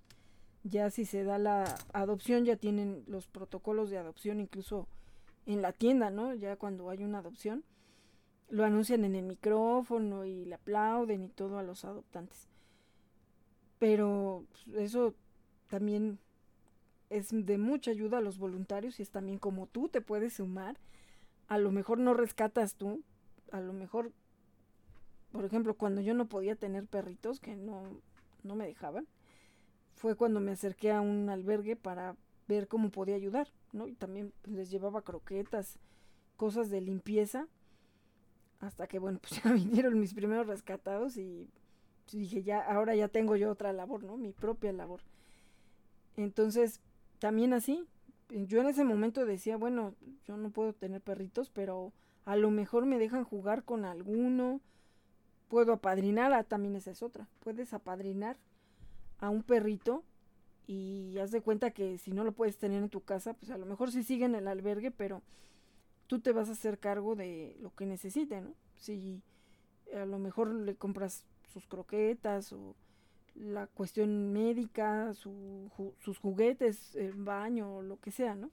Ya si se da la adopción, ya tienen los protocolos de adopción incluso en la tienda, ¿no? Ya cuando hay una adopción lo anuncian en el micrófono y le aplauden y todo a los adoptantes. Pero pues, eso también es de mucha ayuda a los voluntarios y es también como tú te puedes sumar. A lo mejor no rescatas tú, a lo mejor, por ejemplo, cuando yo no podía tener perritos, que no, no me dejaban, fue cuando me acerqué a un albergue para ver cómo podía ayudar, ¿no? Y también pues, les llevaba croquetas, cosas de limpieza, hasta que, bueno, pues ya vinieron mis primeros rescatados y dije, ya, ahora ya tengo yo otra labor, ¿no? Mi propia labor. Entonces, también así, yo en ese momento decía, bueno, yo no puedo tener perritos, pero a lo mejor me dejan jugar con alguno, puedo apadrinar, ah, también esa es otra, puedes apadrinar a un perrito y haz de cuenta que si no lo puedes tener en tu casa, pues a lo mejor sí sigue en el albergue, pero tú te vas a hacer cargo de lo que necesite, ¿no? Si a lo mejor le compras sus croquetas o la cuestión médica, sus juguetes, el baño, lo que sea, ¿no?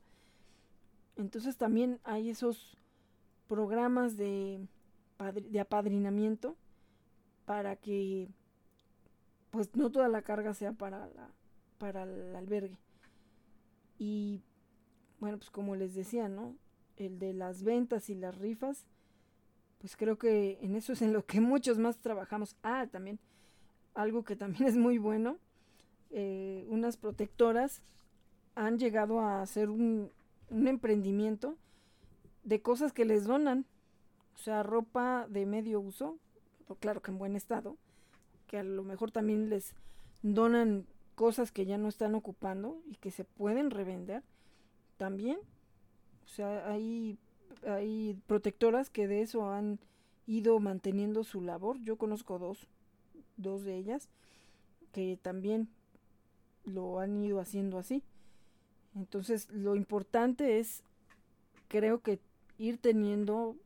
Entonces también hay esos programas de, de apadrinamiento para que pues no toda la carga sea para, la, para el albergue. Y bueno, pues como les decía, ¿no? El de las ventas y las rifas, pues creo que en eso es en lo que muchos más trabajamos. Ah, también algo que también es muy bueno, eh, unas protectoras han llegado a hacer un, un emprendimiento de cosas que les donan, o sea, ropa de medio uso, claro que en buen estado, que a lo mejor también les donan cosas que ya no están ocupando y que se pueden revender también. O sea, hay, hay protectoras que de eso han ido manteniendo su labor. Yo conozco dos dos de ellas, que también lo han ido haciendo así. Entonces, lo importante es, creo que ir teniendo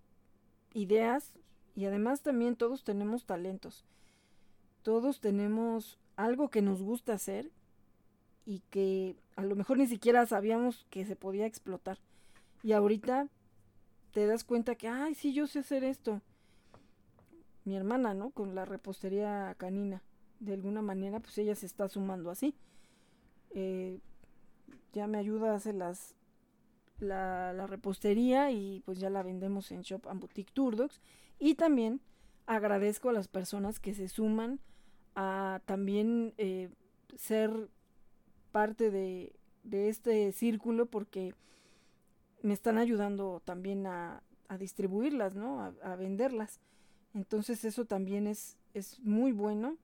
ideas y además también todos tenemos talentos. Todos tenemos algo que nos gusta hacer y que a lo mejor ni siquiera sabíamos que se podía explotar. Y ahorita te das cuenta que, ay, sí, yo sé hacer esto mi hermana, ¿no? Con la repostería canina. De alguna manera, pues ella se está sumando así. Eh, ya me ayuda a hacer las, la, la, repostería y pues ya la vendemos en Shop and Boutique Turdocs. Y también agradezco a las personas que se suman a también eh, ser parte de, de, este círculo porque me están ayudando también a, a distribuirlas, ¿no? A, venderlas. Entonces eso también es, es muy bueno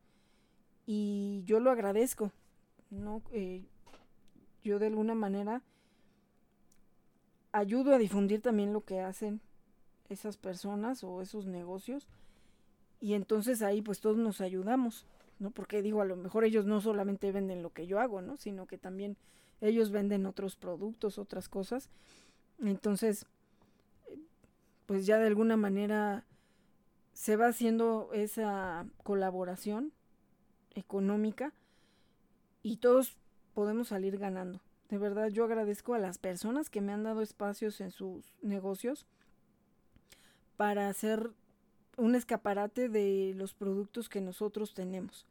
y yo lo agradezco, ¿no? Eh, yo de alguna manera ayudo a difundir también lo que hacen esas personas o esos negocios y entonces ahí pues todos nos ayudamos, ¿no? Porque digo, a lo mejor ellos no solamente venden lo que yo hago, ¿no? Sino que también ellos venden otros productos, otras cosas. Entonces, pues ya de alguna manera se va haciendo esa colaboración económica y todos podemos salir ganando. De verdad yo agradezco a las personas que me han dado espacios en sus negocios para hacer un escaparate de los productos que nosotros tenemos.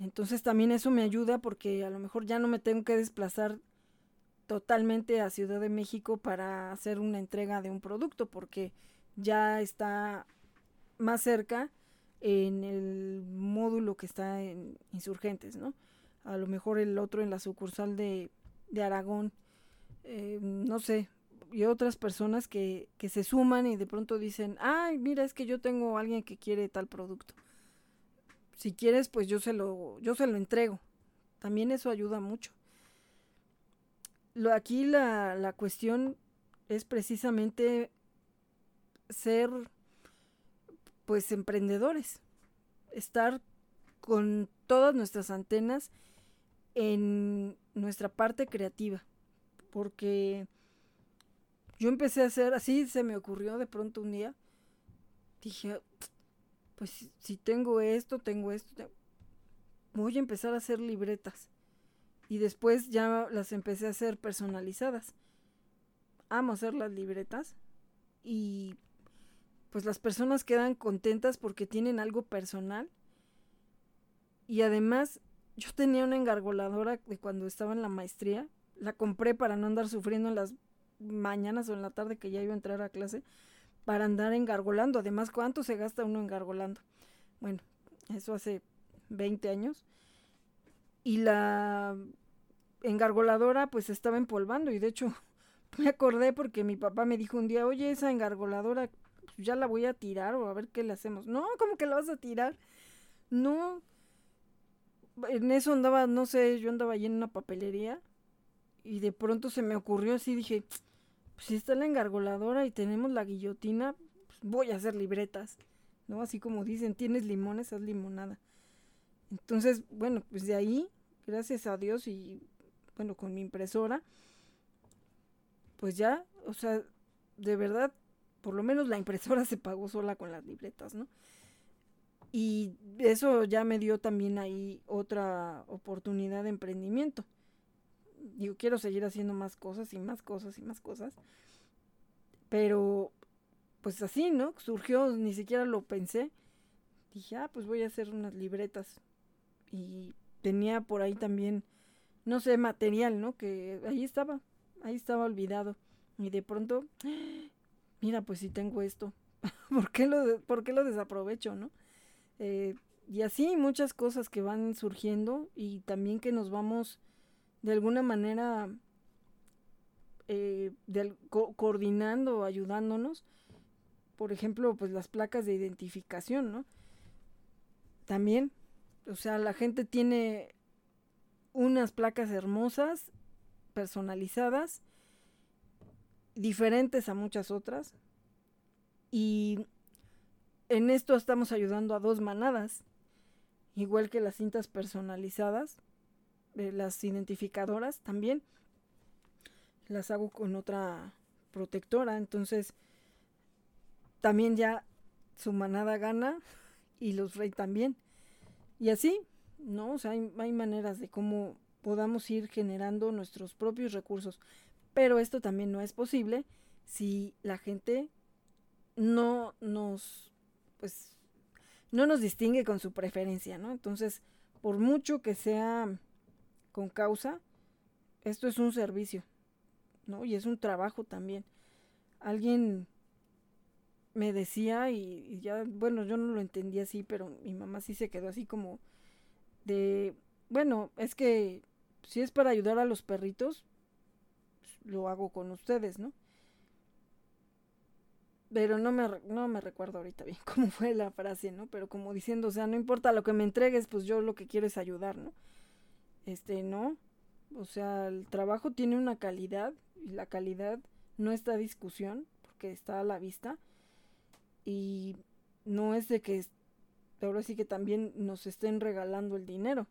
Entonces también eso me ayuda porque a lo mejor ya no me tengo que desplazar totalmente a Ciudad de México para hacer una entrega de un producto porque ya está más cerca en el módulo que está en Insurgentes, ¿no? A lo mejor el otro en la sucursal de, de Aragón, eh, no sé, y otras personas que, que se suman y de pronto dicen, ay, mira, es que yo tengo a alguien que quiere tal producto. Si quieres, pues yo se lo, yo se lo entrego. También eso ayuda mucho. Lo, aquí la, la cuestión es precisamente ser pues emprendedores. Estar con todas nuestras antenas en nuestra parte creativa. Porque yo empecé a hacer, así se me ocurrió de pronto un día. Dije, pues si tengo esto, tengo esto, voy a empezar a hacer libretas. Y después ya las empecé a hacer personalizadas. Amo hacer las libretas. Y pues las personas quedan contentas porque tienen algo personal. Y además, yo tenía una engargoladora de cuando estaba en la maestría. La compré para no andar sufriendo en las mañanas o en la tarde que ya iba a entrar a clase. para andar engargolando. Además, ¿cuánto se gasta uno engargolando? Bueno, eso hace 20 años. Y la engargoladora pues estaba empolvando y de hecho me acordé porque mi papá me dijo un día, oye, esa engargoladora pues, ya la voy a tirar o a ver qué le hacemos. No, ¿cómo que la vas a tirar? No. En eso andaba, no sé, yo andaba allí en una papelería y de pronto se me ocurrió así, dije, pues si está la engargoladora y tenemos la guillotina, pues voy a hacer libretas, ¿no? Así como dicen, tienes limones, haz limonada. Entonces, bueno, pues de ahí, gracias a Dios y bueno, con mi impresora, pues ya, o sea, de verdad, por lo menos la impresora se pagó sola con las libretas, ¿no? Y eso ya me dio también ahí otra oportunidad de emprendimiento. Digo, quiero seguir haciendo más cosas y más cosas y más cosas. Pero, pues así, ¿no? Surgió, ni siquiera lo pensé. Dije, ah, pues voy a hacer unas libretas. Y tenía por ahí también, no sé, material, ¿no? Que ahí estaba, ahí estaba olvidado. Y de pronto, mira, pues si tengo esto. ¿Por qué lo, por qué lo desaprovecho, no? Eh, y así muchas cosas que van surgiendo y también que nos vamos de alguna manera eh, coordinando, ayudándonos. Por ejemplo, pues las placas de identificación, ¿no? También, o sea, la gente tiene unas placas hermosas, personalizadas, diferentes a muchas otras. Y en esto estamos ayudando a dos manadas, igual que las cintas personalizadas, las identificadoras también. Las hago con otra protectora, entonces también ya su manada gana y los rey también. Y así, ¿no? O sea, hay, hay maneras de cómo podamos ir generando nuestros propios recursos. Pero esto también no es posible si la gente no nos pues no nos distingue con su preferencia, ¿no? Entonces, por mucho que sea con causa, esto es un servicio, ¿no? Y es un trabajo también. Alguien me decía y, ya, bueno, yo no lo entendí así, pero mi mamá sí se quedó así como de, bueno, es que si es para ayudar a los perritos, lo hago con ustedes, ¿no? pero no me, no me recuerdo ahorita bien cómo fue la frase, ¿no? Pero como diciendo, o sea, no importa lo que me entregues, pues yo lo que quiero es ayudar, ¿no? Este, no. O sea, el trabajo tiene una calidad y la calidad no está a discusión porque está a la vista y no es de que ahora sí que también nos estén regalando el dinero.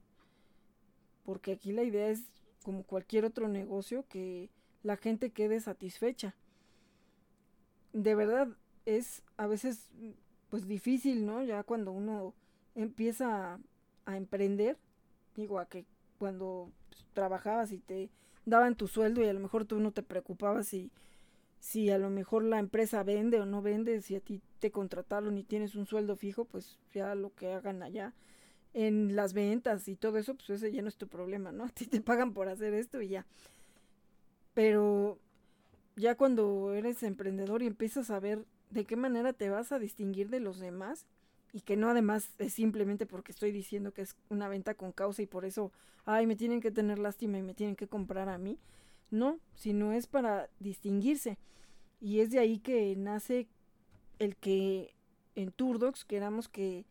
Porque aquí la idea es como cualquier otro negocio que la gente quede satisfecha de verdad es a veces pues difícil, ¿no? Ya cuando uno empieza a, emprender, digo, a que cuando pues, trabajabas y te daban tu sueldo y a lo mejor tú no te preocupabas si, si a lo mejor la empresa vende o no vende, si a ti te contrataron y tienes un sueldo fijo, pues ya lo que hagan allá en las ventas y todo eso, pues ese ya no es tu problema, ¿no? A ti te pagan por hacer esto y ya. Pero ya cuando eres emprendedor y empiezas a ver de qué manera te vas a distinguir de los demás y que no además es simplemente porque estoy diciendo que es una venta con causa y por eso, ay, me tienen que tener lástima y me tienen que comprar a mí. No, sino es para distinguirse. Y es de ahí que nace el que en Turdox queramos que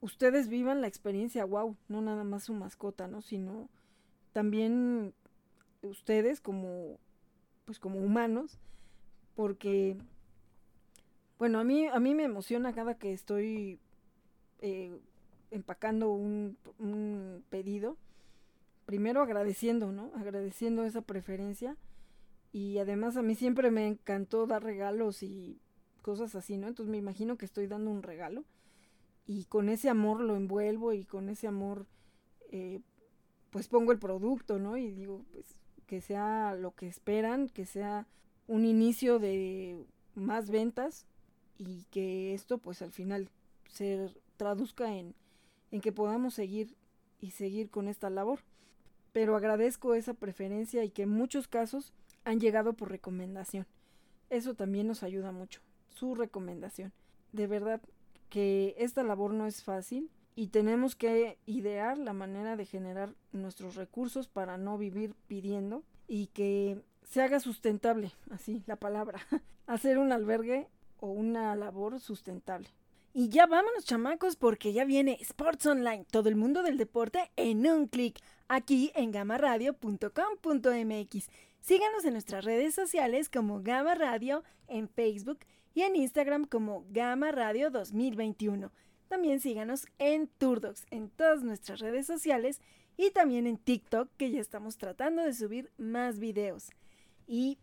ustedes vivan la experiencia wow, no nada más su mascota, ¿no? Sino también ustedes como pues como humanos, porque, bueno, a mí, a mí me emociona cada que estoy eh, empacando un, pedido, primero agradeciendo, ¿no? Agradeciendo esa preferencia y además a mí siempre me encantó dar regalos y cosas así, ¿no? Entonces me imagino que estoy dando un regalo y con ese amor lo envuelvo y con ese amor eh, pues pongo el producto, ¿no? Y digo, pues que sea lo que esperan, que sea un inicio de más ventas y que esto pues al final se traduzca en, en que podamos seguir y seguir con esta labor. Pero agradezco esa preferencia y que en muchos casos han llegado por recomendación. Eso también nos ayuda mucho. su recomendación. De verdad que esta labor no es fácil y tenemos que idear la manera de generar nuestros recursos para no vivir pidiendo y que se haga sustentable, así la palabra, hacer un albergue o una labor sustentable. Y ya vámonos chamacos porque ya viene Sports Online, todo el mundo del deporte en un clic, aquí en gamaradio.com.mx. Síganos en nuestras redes sociales como Gama Radio en Facebook y en Instagram como Gama Radio 2021. También síganos en Turdox en todas nuestras redes sociales y también en TikTok que ya estamos tratando de subir más videos. Y.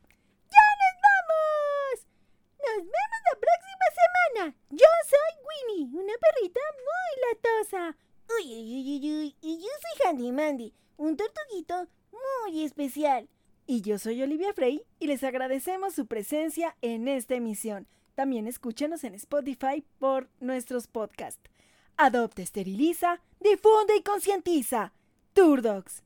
Nos vemos la próxima semana. Yo soy Winnie, una perrita muy latosa. Uy, uy, uy, uy, y yo soy Handy Mandy, un tortuguito muy especial. Y yo soy Olivia Frey y les agradecemos su presencia en esta emisión. También escúchenos en Spotify por nuestros podcasts. Adopta, esteriliza, difunde y concientiza. Turdogs.